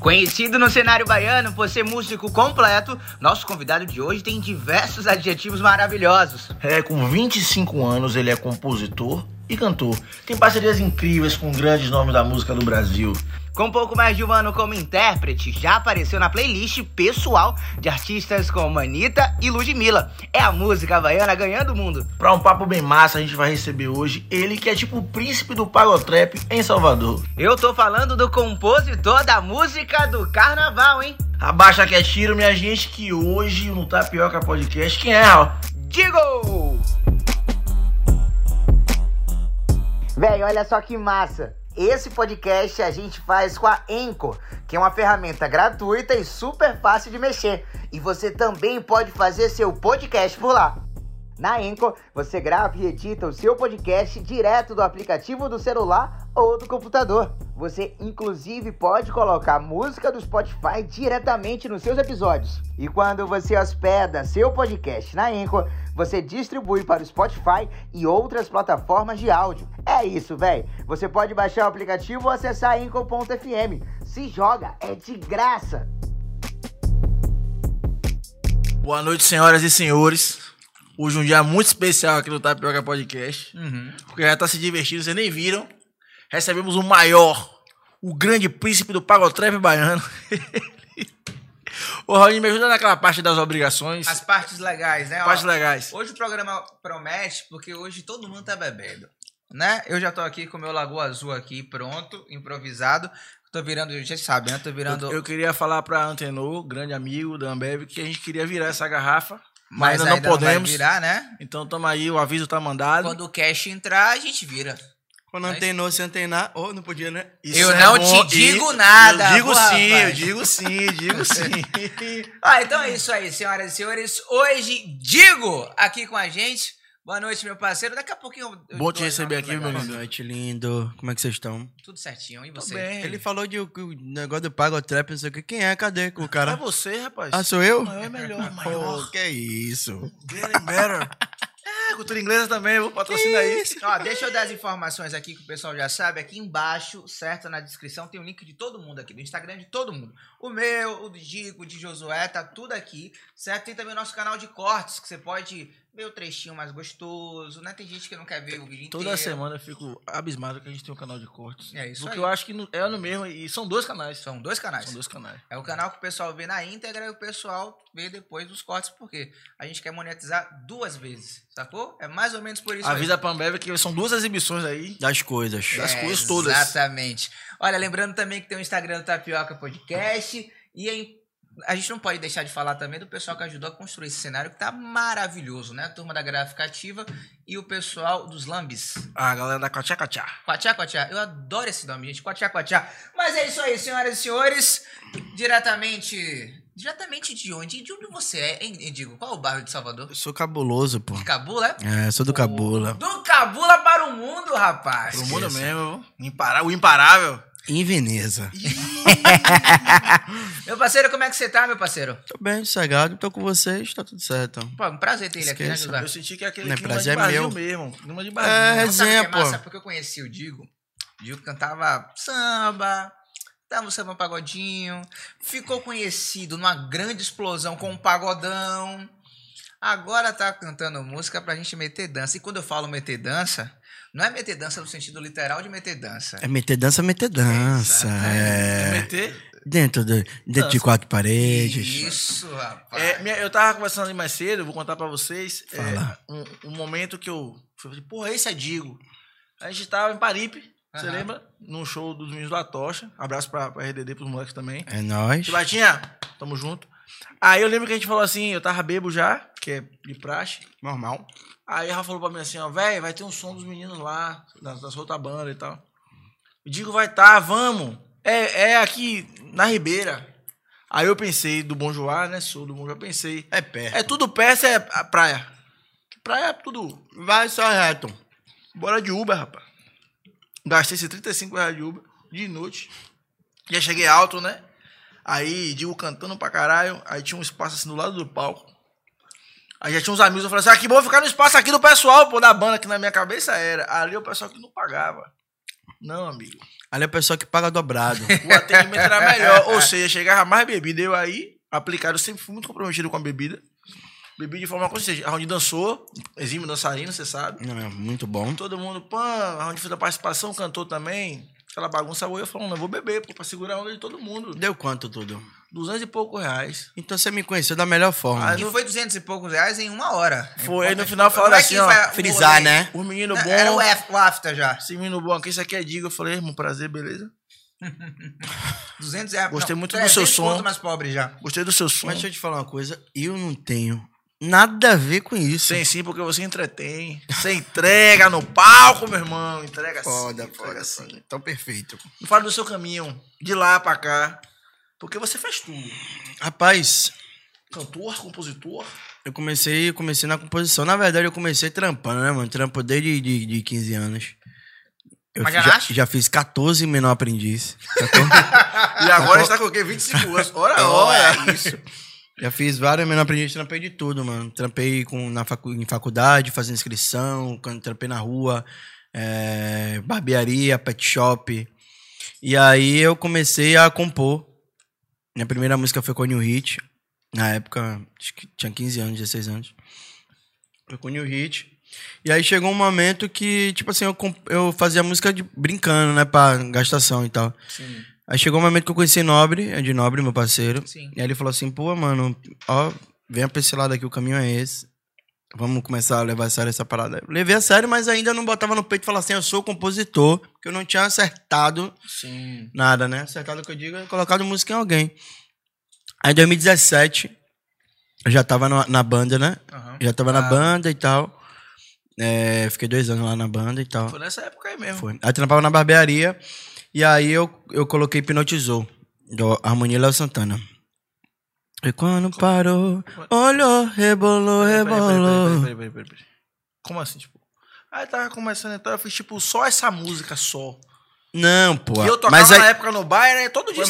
Conhecido no cenário baiano por ser músico completo, nosso convidado de hoje tem diversos adjetivos maravilhosos. É, com 25 anos ele é compositor e cantor. Tem parcerias incríveis com grandes nomes da música do Brasil. Com pouco mais de um ano como intérprete, já apareceu na playlist pessoal de artistas como Anitta e Ludmilla. É a música havaiana ganhando o mundo. Pra um papo bem massa, a gente vai receber hoje ele que é tipo o príncipe do pagotrap em Salvador. Eu tô falando do compositor da música do carnaval, hein? Abaixa que é tiro, minha gente, que hoje no Tapioca Podcast, quem é, ó? Digo! Véi, olha só que massa. Esse podcast a gente faz com a Anchor, que é uma ferramenta gratuita e super fácil de mexer. E você também pode fazer seu podcast por lá. Na Anchor, você grava e edita o seu podcast direto do aplicativo do celular ou do computador. Você, inclusive, pode colocar música do Spotify diretamente nos seus episódios. E quando você hospeda seu podcast na Anchor, você distribui para o Spotify e outras plataformas de áudio. É isso, velho. Você pode baixar o aplicativo ou acessar anchor.fm. Se joga, é de graça. Boa noite, senhoras e senhores. Hoje um dia muito especial aqui no Tapioca Podcast. Uhum. Porque já tá se divertindo, vocês nem viram. Recebemos o maior, o grande príncipe do pagotrap baiano. Ô, Raul, me ajuda naquela parte das obrigações. As partes legais, né? Ó, partes legais. Hoje o programa promete, porque hoje todo mundo tá bebendo, né? Eu já tô aqui com o meu Lagoa Azul aqui pronto, improvisado. Tô virando, já sabe, né? Tô virando... Eu, eu queria falar pra Antenor, grande amigo da Ambev, que a gente queria virar essa garrafa. Mas, mas ainda não podemos. virar, né? Então tamo aí, o aviso tá mandado. Quando o cash entrar, a gente vira. Quando Mas- antenou, se antenar. Oh, não podia, né? Isso Eu é não bom. te digo nada, Eu digo boa, sim, eu rapaz. digo sim, digo sim. Ah, então é isso aí, senhoras e senhores. Hoje, Digo, aqui com a gente. Boa noite, meu parceiro. Daqui a pouquinho eu- eu Bom te receber aqui, meu lindo. Boa noite, lindo. Como é que vocês estão? Tudo certinho, e Tô você? bem. Ele falou de o, negócio do Pago Trap, não sei o que. Quem é? Cadê o É cara? você, rapaz. Ah, sou eu? é melhor, Oh, maior. que isso? Getting better. É, cultura inglesa também, vou patrocinar isso. Ó, deixa eu dar as informações aqui que o pessoal já sabe. Aqui embaixo, certo? Na descrição tem o link de todo mundo aqui, do Instagram de todo mundo. O meu, o do Digo, o de Josué, tá tudo aqui, certo? Tem também o nosso canal de cortes, que você pode ver o trechinho mais gostoso, né? Tem gente que não quer ver o vídeo Toda inteiro. semana eu fico abismado que a gente tem um canal de cortes. É isso Porque aí. eu acho que é no mesmo, e são dois canais. São dois canais. São dois canais. É o canal que o pessoal vê na íntegra e o pessoal vê depois dos cortes, porque a gente quer monetizar duas vezes, sacou? É mais ou menos por isso aí. Avisa pra Ambev que são duas exibições aí. Das coisas. Das É, coisas todas. Exatamente. Olha, lembrando também que tem o Instagram do Tapioca Podcast. E em- a gente não pode deixar de falar também do pessoal que ajudou a construir esse cenário, que tá maravilhoso, né? A turma da Gráfica Ativa e o pessoal dos Lambis. A galera da Cachá Cachá. Quatiá, Quatiá. Eu adoro esse nome, gente. Quatiá, Quatiá. Mas é isso aí, senhoras e senhores. Diretamente... Diretamente de onde? De onde você é, hein, Digo? Qual é o bairro de Salvador? Eu sou cabuloso, pô. De Cabula, É, sou do Cabula. Do Cabula para o mundo, rapaz. Pro mundo mesmo. O imparável. Em Veneza. Meu parceiro, como é que você tá, meu parceiro? Tô bem, sossegado. Tô com vocês, tá tudo certo. Pô, um prazer ter ele aqui, né. José? Eu senti que é aquele Não é clima prazer, de é Brasil meu. mesmo. Clima de É, o que resenha, é massa? pô. Porque eu conheci o Digo. O Digo cantava samba, dava um samba pagodinho. Ficou conhecido numa grande explosão com um pagodão. Agora tá cantando música pra gente meter dança. E quando eu falo meter dança, não é meter dança no sentido literal de meter dança. É meter dança, meter dança. É. MT. Dentro, do, dentro de quatro paredes. Isso, rapaz. É, minha- eu tava conversando ali mais cedo, vou contar pra vocês. é, Fala. um, um momento que eu falei, porra, esse é Digo. A gente tava em Paripe, você lembra? Num show dos meninos da Tocha. Abraço pra, pra RDD, pros moleques também. É nóis. Chibatinha, tamo junto. Aí eu lembro que a gente falou assim, eu tava bebo já, que é de praxe. Normal. Aí ela falou pra mim assim, ó, velho, vai ter um som dos meninos lá, das, das bandas e tal. Eu digo, vai tá, vamos. É, é aqui na Ribeira. Aí eu pensei do Bom Joá, né? Sou do Bom Joá, pensei. É perto. É tudo perto, é a praia. Praia é tudo. Vai só reto. Bora de Uber, rapaz. Gastei esses 35 reais de Uber de noite. Já cheguei alto, né? Aí, digo, cantando pra caralho. Aí tinha um espaço assim do lado do palco. Aí já tinha uns amigos, eu falei assim, aqui, vou ficar no espaço aqui do pessoal, pô, da banda, que na minha cabeça era. Ali o pessoal que não pagava. Não, amigo. Ali é o pessoal que paga dobrado. O atendimento era melhor. Ou seja, chegava mais bebida. Eu aí, aplicado, sempre fui muito comprometido com a bebida. Bebi de forma consciente. A Rondi dançou, exímio dançarino, você sabe. É muito bom. Todo mundo, pã, a Rondi fez a participação, cantou também. Aquela bagunça. Eu falando, não, eu vou beber, pô, pra segurar a onda de todo mundo. Deu quanto tudo? Duzentos e poucos reais. Então você me conheceu da melhor forma. Ah, E foi 200 e poucos reais em uma hora. Foi, no Importante. final falaram Não é assim, ó, o Frisar, né? Os meninos Não, bons. Era o, F, o after já. Esse menino bom aqui, isso aqui é diga. Eu falei, irmão, prazer, beleza? 200 reais. Gostei não, muito do seu 300 som. mais pobre já. Gostei do seu som. Mas deixa eu te falar uma coisa. Eu não tenho nada a ver com isso. Sem sim, porque você entretém. Você entrega no palco, meu irmão. Entrega Foda, sim. foda, Entrega sim. sim. Então perfeito. Não fala do seu caminho, de lá pra cá. Porque você faz tudo. Rapaz, Cantor, compositor. eu comecei, comecei na composição. Na verdade, eu comecei trampando, né, mano? Trampo desde de, de 15 anos. Eu já já, fiz 14 menor aprendiz. E agora está com o quê? 25 anos. Ora, ora. isso. Já fiz vários menor aprendiz, trampei de tudo, mano. Trampei com, na facu, em faculdade, fazendo inscrição, trampei na rua, é, barbearia, pet shop. E aí eu comecei a compor. Minha primeira música foi com o New Hit. Na época, acho que tinha 15 anos, 16 anos. Foi com o New Hit. E aí chegou um momento que, tipo assim, eu, eu fazia música de, brincando, né? Pra gastação e tal. Sim. Aí chegou um momento que eu conheci Nobre, é de Nobre, meu parceiro. Sim. E aí ele falou assim, pô, mano, ó, venha pra esse lado aqui, o caminho é esse. Vamos começar a levar a sério essa parada. Eu levei a sério, mas ainda não botava no peito e falava assim, eu sou compositor, porque eu não tinha acertado Sim. nada, né? Acertado o que eu digo é colocado música em alguém. Aí em 2017, eu já tava na, na banda, né? Aham. Já tava Ah. na banda e tal. É, fiquei dois anos lá na banda e tal. Foi nessa época aí mesmo. Foi. Aí trampava na barbearia. E aí eu, eu coloquei Hipnotizou, do Harmonia Léo Santana. E quando parou, olhou, rebolou, rebolou. peraí, peraí, peraí, peraí, peraí. Como assim, tipo? Aí tava começando, então eu fiz, tipo, só essa música só. Não, pô. E eu tocava Mas aí, na época no baile, né? Todo dia.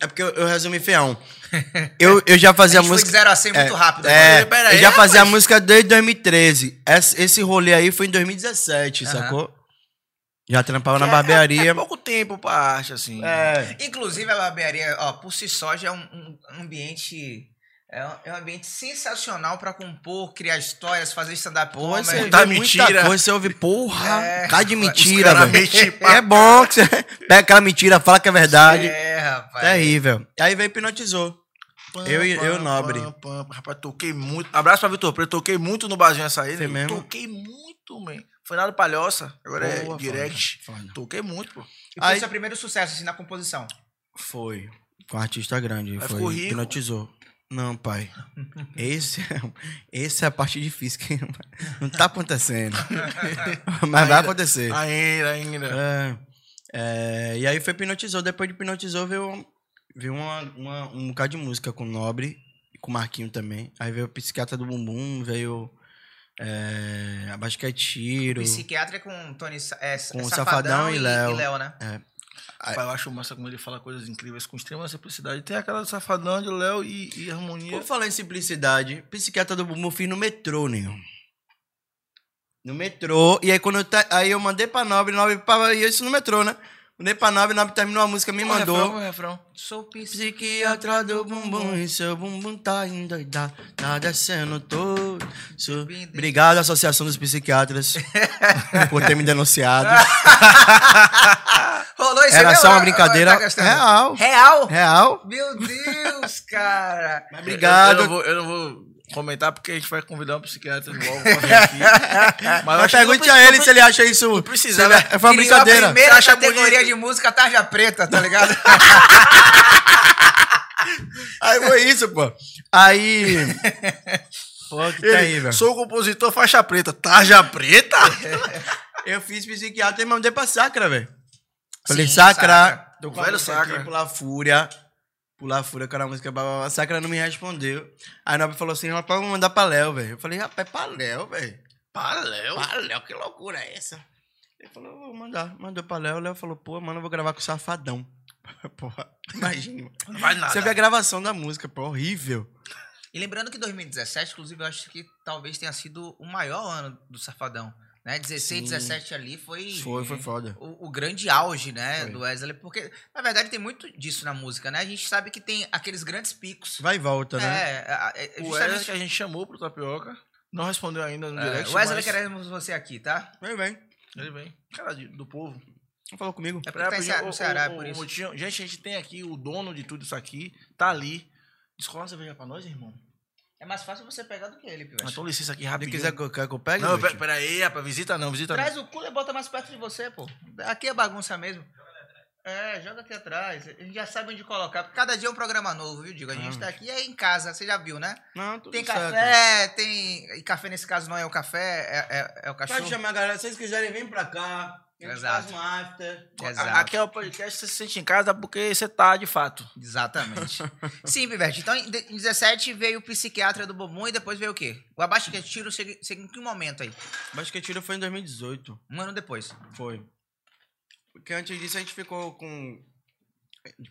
É porque eu, eu resumi feião. Eu, eu já fazia A gente foi música. de 0 a 100 muito rápido. É, Peraí, peraí, eu já fazia rapaz. música desde 2013. Esse, esse rolê aí foi em 2017, Aham. sacou? Já trampava na É- barbearia. É, pouco tempo pra arte, assim. É. Inclusive, a barbearia, ó, por si só, já é um, um ambiente. É um, é um ambiente sensacional pra compor, criar histórias, fazer stand-up Pô, você Tá muita mentira. coisa, você ouve, porra, É. cara de mentira, velho. É bom que você pega aquela mentira, fala que é verdade. É, rapaz. Terrível. Aí veio hipnotizou. Pam, Eu e- eu, Nobre. pam, pam. Rapaz, toquei muito. Abraço pra Vitor Preto. Toquei muito no barzinho essa aí. Foi né? mesmo? Toquei muito, man. Foi nada palhoça. Agora Boa, é direct. foda, foda. Toquei muito, pô. E foi Aí- seu primeiro sucesso, assim, na composição. Foi. Com um artista grande. Aí foi. ficou rico. Hipnotizou. Não, pai. Esse é, esse é a parte difícil que não tá acontecendo. Mas vai acontecer. Ainda, ainda. É, é, e aí foi hipnotizou. Depois de hipnotizou, veio, veio uma, uma- um bocado de música com o Nobre e com o Marquinho também. Aí veio o Psiquiatra do Bumbum, veio é, Abaixo que é Tiro. Psiquiatra com Tony é, Com é Safadão e Léo. E Léo, né? Rapaz, eu acho massa como ele fala coisas incríveis com extrema simplicidade. Tem aquela do safadão de Léo e, e harmonia. Por falar em simplicidade, Psiquiatra do Bumbum fiz no metrô, nenhum. No metrô. E aí quando eu, ta- aí eu mandei pra Nobre, Nobre pra, e isso no metrô, né? Mandei pra Nobre, Nobre terminou a música, me o mandou. refrão, o refrão. Sou psiquiatra. Do bumbum, e seu bumbum tá endoidado, tá descendo todo. Su- Obrigado, Associação dos Psiquiatras, por ter me denunciado. Rolou isso Era mesmo? só uma Tá brincadeira gastando? real. Real? Real. Meu Deus, cara. Mas obrigado. Eu, eu não vou, eu não vou comentar porque a gente vai convidar um psiquiatra de novo pra vir aqui. Mas, Mas pergunte a ele se ele acha isso. Não precisava. se ele- Foi uma a brincadeira. primeira Você acha categoria bonito? de música tarja preta, tá ligado? Aí foi isso, pô. Aí. Pô, que Ele, terrível. Sou o compositor faixa preta. Tarja preta? Eu fiz psiquiatra e mandei pra Sacra, velho. Falei, Sim, Sacra. Sacra. Tô com O a velho Sacra. aqui, Pular Fúria. Pular que era a música. blá, blá, blá. Sacra não me respondeu. Aí a Nobre falou assim: rapaz, vou mandar pra Léo, velho. Eu falei, rapaz, pra Léo, velho. Pra Léo. Pra Léo, que loucura é essa? Ele falou, vou mandar. Mandou pra Léo. Léo falou, pô, mano, eu vou gravar com o Safadão. Porra, imagine, mano. Não vai nada. Você vê a gravação da música, pô, horrível. E lembrando que 2017, inclusive, eu acho que talvez tenha sido o maior ano do Safadão. Né? 16, Sim. 17 ali foi. Foi, foi foda. O, o grande auge, né, Foi. do Wesley, porque, na verdade, tem muito disso na música, né? A gente sabe que tem aqueles grandes picos. Vai e volta, né? É, é, é, O Wesley que a gente chamou pro Tapioca. Não respondeu ainda no é, direct. Wesley, mas queremos você aqui, tá? Vem, vem. Ele vem. Cara de- do povo. Não falou comigo. É tá Cea- ô, no ô, Ceará, ô, por isso. Motinho, gente, a gente tem aqui o dono de tudo isso aqui. Tá ali. Descola uma cerveja pra nós, irmão. É mais fácil você pegar do que ele, Pivete. Então licença aqui rapidinho. quiser que eu, quer que eu pegue, Não, Lute? pera, pera aí, rapaz. Visita não, visita Traz não. o cooler e bota mais perto de você, pô. Aqui é bagunça mesmo. É, joga aqui atrás. A gente já sabe onde colocar. Cada dia é um programa novo, viu, Digo? A gente Ah. tá aqui é em casa, você já viu, né? Não, tudo Tem certo. café, tem. E café nesse caso não é o café, é, é, é o cachorro. Pode chamar a galera. Se vocês quiserem, vem pra cá. A gente Exato. faz um after. Exato. Aqui é o podcast, você se sente em casa porque você tá de fato. Exatamente. Sim, Pivete. Então, em de- em 17 veio o psiquiatra do Bobum e depois veio o quê? O Abaixo que é tiro chega, chega em que momento aí? Acho que a tiro foi em 2018. Um ano depois. Foi. Porque antes disso a gente ficou com.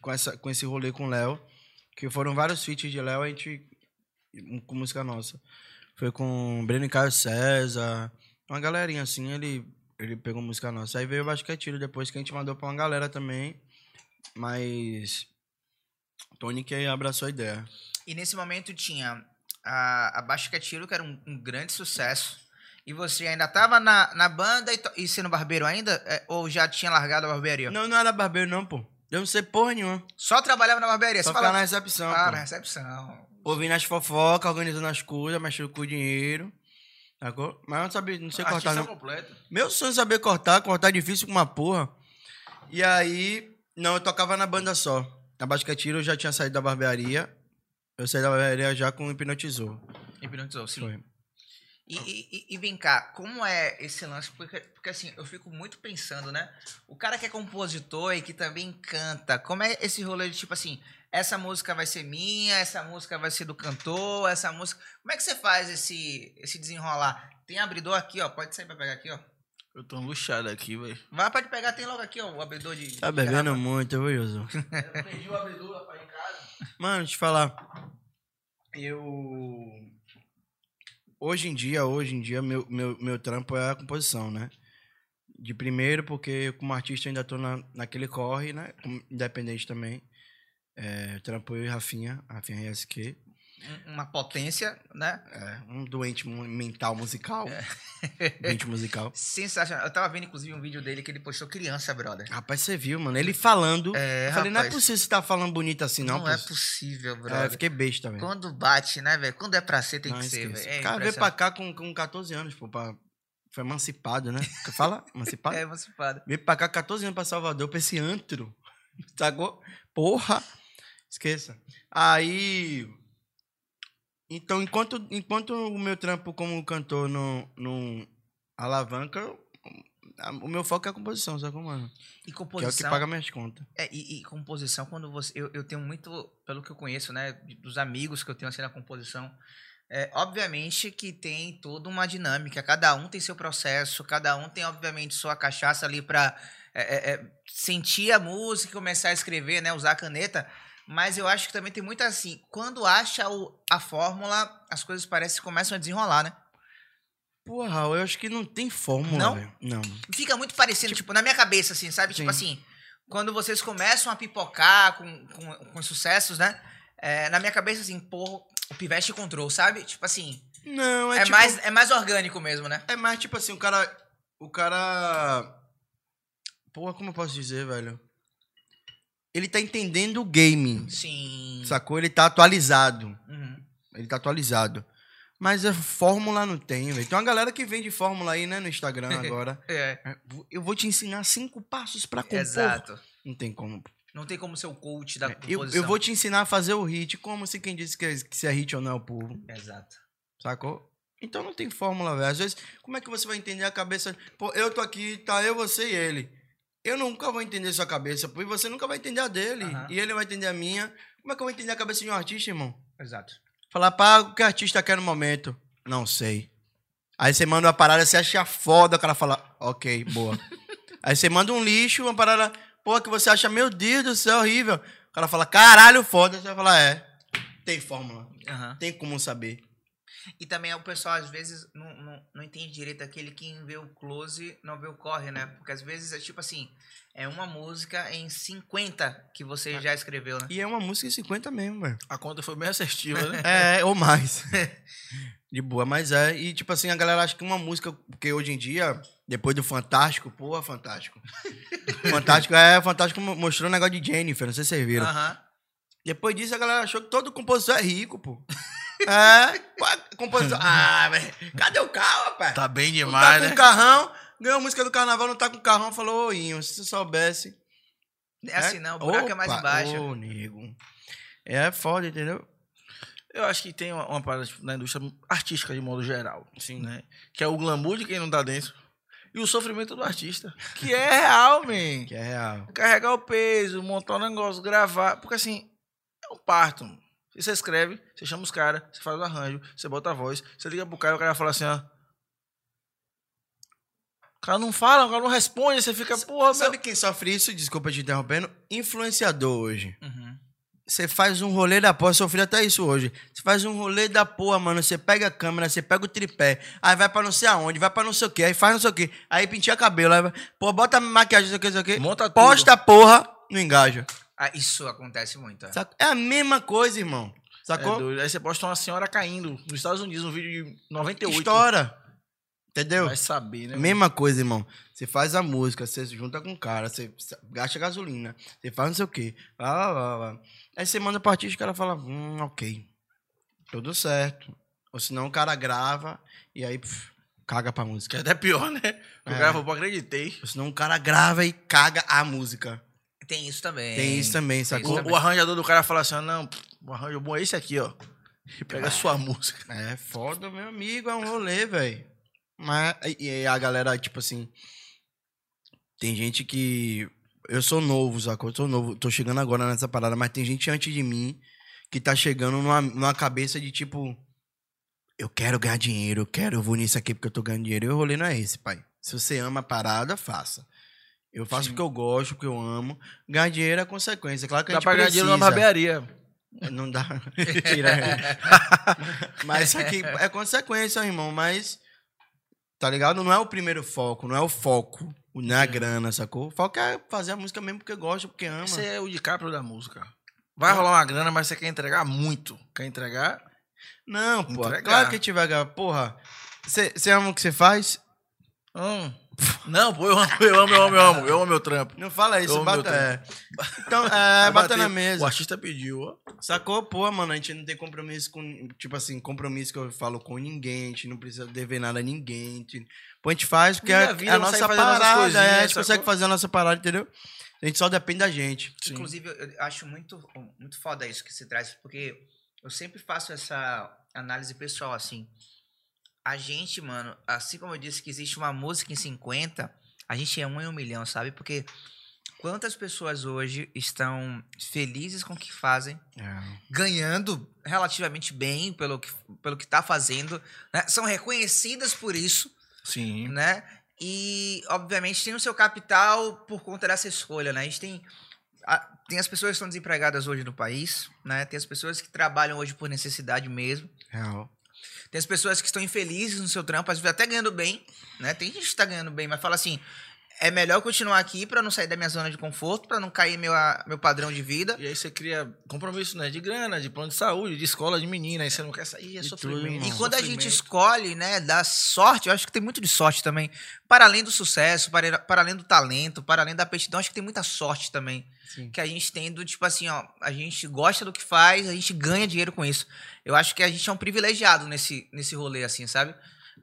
Com, essa, com esse rolê com o Léo. Que foram vários feats de Léo, a gente. Com música nossa. Foi com Breno e Caio César. Uma galerinha assim, ele, ele pegou música nossa. Aí veio o Basquetiro depois que a gente mandou pra uma galera também. Mas. Tony que abraçou a ideia. E nesse momento tinha a, a que Tiro, que era um, um grande sucesso. E você ainda tava na, na banda e, e sendo barbeiro ainda? É, ou já tinha largado a barbearia? Não, não era barbeiro, não, pô. Eu não sei porra nenhuma. Só trabalhava na barbearia? Só ficava na recepção. Ah, pô. na recepção. Ouvindo as fofocas, organizando as coisas, mexendo com o dinheiro. Sacou? Mas eu não sabia, não sei cortar, não. completo. Meu sonho é saber cortar, cortar é difícil com uma porra. E aí, não, eu tocava na banda só. Na Basquetiro eu já tinha saído da barbearia. Eu saí da barbearia já com hipnotizou. Hipnotizou, sim. Foi. E, e- e- e vem cá, como é esse lance? Porque, porque assim, eu fico muito pensando, né? O cara que é compositor e que também canta, como é esse rolê de tipo assim, essa música vai ser minha, essa música vai ser do cantor, essa música. Como é que você faz esse, esse desenrolar? Tem abridor aqui, ó. Pode sair pra pegar aqui, ó. Eu tô angustiado aqui, velho. Vai, pode pegar, tem logo aqui, ó, o abridor de. Tá de bebendo garrafa. muito, viu, Josu? Eu perdi o abridor, rapaz, em casa. Mano, deixa eu te falar. Eu. Hoje em dia, hoje em dia, meu, meu, meu trampo é a composição, né? De primeiro, porque como artista eu ainda tô na, naquele corre, né? Independente também. É, trampo eu e Rafinha, Rafinha RSQ. Um- Uma potência, né? É, um doente mental musical. doente musical. Sensacional. Eu tava vendo, inclusive, um vídeo dele que ele postou criança, brother. Rapaz, você viu, mano? Ele falando. É, eu falei, não é rapaz. possível você tá falando bonito assim, não. Não, é possível, É, brother. eu fiquei besta, velho. Quando bate, né, velho? Quando é pra ser, tem Não, que ser, esqueça. velho. É o cara veio pra cá com, com 14 anos, pô, pra... foi emancipado, né? Fala, emancipado? É emancipado. Veio pra cá 14 anos pra Salvador, pra esse antro. Sacou? Porra! Esqueça. Aí. Então, enquanto, enquanto o meu trampo como cantor não, não alavanca, eu- o meu foco é a composição, sacou, mano? E Que é o que composição. paga minhas contas. é, e, e composição, quando você. Eu, eu tenho muito, pelo que eu conheço, né? Dos amigos que eu tenho assim na composição. É, obviamente que tem toda uma dinâmica. Cada um tem seu processo, cada um tem, obviamente, sua cachaça ali pra é, é, é, sentir a música e começar a escrever, né? Usar a caneta. Mas eu acho que também tem muito assim. Quando acha o- a fórmula, as coisas parecem que começam a desenrolar, né? Porra, eu acho que não tem fórmula, Não? velho. Não. Fica muito parecido, tipo, na minha cabeça, assim, sabe? Tipo Sim. assim, quando vocês começam a pipocar com, com, com sucessos, né? É, na minha cabeça, assim, pô, o Pivete encontrou, sabe? Tipo assim, Não, é, é, tipo... mais, é mais orgânico mesmo, né? É mais tipo assim, o cara. O cara. Porra, como eu posso dizer, velho? Ele tá entendendo o game. Sim. Sacou? Ele tá atualizado. Uhum. Ele tá atualizado. Mas a fórmula não tem, velho. Tem uma galera que vende fórmula aí, né, no Instagram agora. É, É, Eu vou te ensinar cinco passos pra compor. exato. Não tem como. Não tem como ser o coach da É, Eu, composição. eu vou te ensinar a fazer o hit, como se quem disse que, é- que se é hit ou não é o povo. Exato. Sacou? Então não tem fórmula, velho. Às vezes, como é que você vai entender a cabeça? Pô, eu tô aqui, tá eu, você e ele. Eu nunca vou entender sua cabeça, pô, e você nunca vai entender a dele. E ele vai entender a minha. Como é que eu vou entender a cabeça de um artista, irmão? Exato. Falar, pá, o que o artista quer no momento? Não sei. Aí você manda uma parada, você acha foda, o cara fala, ok, boa. Aí você manda um lixo, uma parada, pô, que você acha, meu Deus do céu, horrível. O cara fala, caralho, foda. Você vai falar, é, tem fórmula, tem como saber. E também o pessoal, às vezes, não, não, não entende direito aquele que vê o close, não vê o corre, né? Porque às vezes é tipo assim, é uma música em 50 que você já escreveu, né? E é uma música em 50 mesmo, velho. A conta foi bem assertiva, né? É, ou mais. De boa, mas é. E, tipo assim, a galera acha que uma música, porque hoje em dia, depois do Fantástico, pô, Fantástico. Fantástico é, Fantástico mo- mostrou o negócio de Jennifer, não sei se vocês viram. Aham. Depois disso, a galera achou que todo compositor é rico, pô. É, pá, compositor. Ah, velho, cadê o carro, rapaz? Tá bem Não tá demais, com né? carrão, ganhou a música do carnaval, não tá com carrão, falou, ô, Inho, se você soubesse. É assim, não, o buraco é mais Opa, embaixo. Ô, nego. É foda, entendeu? Eu acho que tem uma, uma parada tipo, na indústria artística de modo geral. Sim. Né? Que é o glamour de quem não tá dentro. E o sofrimento do artista. Que é real, man. Que é real. Carregar o peso, montar um negócio, gravar. Porque assim, é um parto. Mano. Você escreve, você chama os caras, você faz o arranjo, você bota a voz, você liga pro cara, o cara fala assim, ó. O cara não fala, o cara não responde, você fica, porra, Sabe meu. quem sofre isso? Desculpa te interrompendo. Influenciador hoje. Uhum. Você faz um rolê da porra, sofri até isso hoje. Você faz um rolê da porra, mano. Você pega a câmera, você pega o tripé, aí vai pra não sei aonde, vai pra não sei o que, aí faz não sei o que, aí penteia cabelo, aí vai, pô, bota maquiagem, não sei o que, não sei o que. Monta tudo. Posta a porra, não engaja. Ah, isso acontece muito. é. É a mesma coisa, irmão. É Sacou? doido. Aí você posta uma senhora caindo nos Estados Unidos, um vídeo de 98. Estoura. Entendeu? Vai saber, né? Mesma coisa, irmão. Você faz a música, você se junta com o cara, você gasta gasolina, você faz não sei o quê. Lá, lá, lá. Aí você manda pra artista e o cara fala, hum, ok. Tudo certo. Ou senão o cara grava e aí pff, caga pra música. é até pior, né? O É. cara falou, acreditei. Ou senão o cara grava e caga a música. Tem isso também. Tem isso também, sacou? O, o arranjador do cara fala assim, ó, não, o arranjo bom é esse aqui, ó. E pega a sua música. É foda, meu amigo, é um rolê, velho. Mas e e a galera, tipo assim. Tem gente que. Eu sou novo, sacou? Eu sou novo, tô chegando agora nessa parada, mas tem gente antes de mim que tá chegando numa, numa cabeça de tipo. Eu quero ganhar dinheiro, eu quero, eu vou nisso aqui porque eu tô ganhando dinheiro. E o rolê não é esse, pai. Se você ama a parada, faça. Eu faço Sim. porque eu gosto, porque eu amo. Ganhar dinheiro é consequência. Claro que a Dá gente pra ganhar precisa. dinheiro na barbearia. Não dá. Tira. mas isso aqui é consequência, irmão. Mas, tá ligado? Não é o primeiro foco, não é o foco, não é a grana, sacou? O foco é fazer a música mesmo porque gosta, porque ama. Esse é o DiCaprio da música. Vai rolar uma grana, mas você quer entregar muito. Quer entregar? Não, pô. Entregar. Claro que a gente vai ganhar. Porra, você ama o que você faz? Hum. Não, pô, eu amo, eu amo, eu amo, eu amo. Eu amo meu trampo. Não fala isso, bata. É. Então, é, Vai bata bater. na O mesa. artista pediu, ó. Sacou? Pô, mano, a gente não tem compromisso com. Tipo assim, compromisso que eu falo com ninguém, a gente não precisa dever nada a ninguém. a gente- Pô, a gente faz porque é, a vida, é a consegue nossa parada, é, a gente sacou? consegue fazer a nossa parada, entendeu? A gente só depende da gente. Sim. Inclusive, eu eu acho muito, muito foda isso que você traz, porque eu sempre faço essa análise pessoal, assim. A gente, mano, assim como eu disse que existe uma música em 50, a gente é um em um milhão, sabe? Porque quantas pessoas hoje estão felizes com o que fazem, ganhando relativamente bem pelo que, pelo que tá fazendo, né? são reconhecidas por isso, Sim. né? E, obviamente, tem o seu capital por conta dessa escolha, né? A gente tem. a- tem as pessoas que estão desempregadas hoje no país, né? Tem as pessoas que trabalham hoje por necessidade mesmo. Real. Tem as pessoas que estão infelizes no seu trampo, às vezes até ganhando bem, né? Tem gente que tá ganhando bem, mas fala assim: é melhor continuar aqui pra não sair da minha zona de conforto, pra não cair meu, meu padrão de vida. E aí você cria compromisso, né? De grana, de plano de saúde, de escola de menina. Aí você não quer sair, é De sofrimento. tudo, E quando a gente sofrimento. escolhe, né, da sorte, eu acho que tem muito de sorte também. Para além do sucesso, para, para além do talento, para além da aptidão, acho que tem muita sorte também. Sim. Que a gente tem do tipo assim, ó, a gente gosta do que faz, a gente ganha dinheiro com isso. Eu acho que a gente é um privilegiado nesse, nesse rolê, assim, sabe?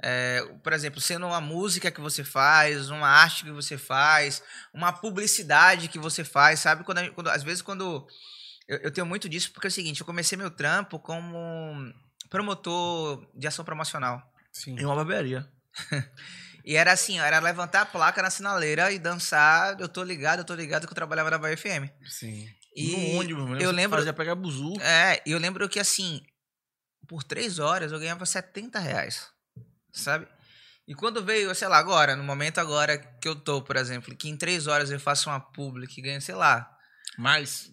É, por exemplo, sendo uma música que você faz, uma arte que você faz, uma publicidade que você faz, sabe? Quando, quando- às vezes, quando. Eu, eu tenho muito disso, porque é o seguinte, eu comecei meu trampo como promotor de ação promocional. Sim. Em uma barbearia. E era assim, era levantar a placa na sinaleira e dançar. Eu tô ligado, eu tô ligado que eu trabalhava na Bahia FM. Sim. E no ônibus, mano. eu lembro. Fazia pegar buzu. É, e eu lembro que assim, por três horas eu ganhava 70 reais. Sabe? E quando veio, sei lá, agora, no momento agora que eu tô, por exemplo, que em três horas eu faço uma publi que ganha, sei lá, Mas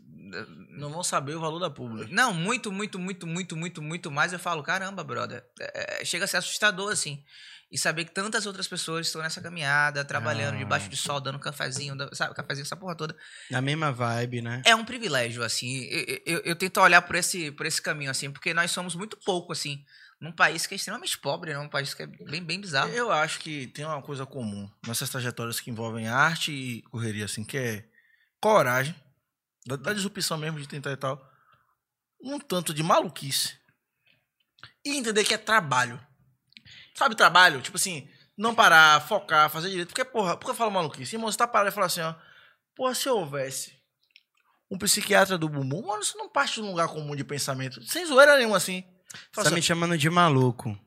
não vão saber o valor da pública. Não, muito, muito, muito, muito, muito, muito mais. Eu falo, caramba, brother. É, é, chega a ser assustador, assim. E saber que tantas outras pessoas estão nessa caminhada, trabalhando Ah. debaixo de sol, dando cafezinho, sabe? Cafezinho, essa porra toda. Na mesma vibe, né? É um privilégio, assim. Eu, eu, eu tento olhar por esse, por esse caminho, assim, porque nós somos muito pouco, assim, num país que é extremamente pobre, né? Um país que é bem, bem bizarro. Eu acho que tem uma coisa comum nessas trajetórias que envolvem arte e correria, assim, que é coragem, da, da disrupção mesmo de tentar e tal, um tanto de maluquice e entender que é trabalho. Sabe trabalho? Tipo assim, não parar, focar, fazer direito. Porque, porra, por que eu falo maluquice? Irmão, você tá parado e fala assim, ó, porra, se houvesse um psiquiatra do bumbum, mano, isso não parte de um lugar comum de pensamento. Sem zoeira nenhuma, assim. Você tá assim, me chamando de maluco.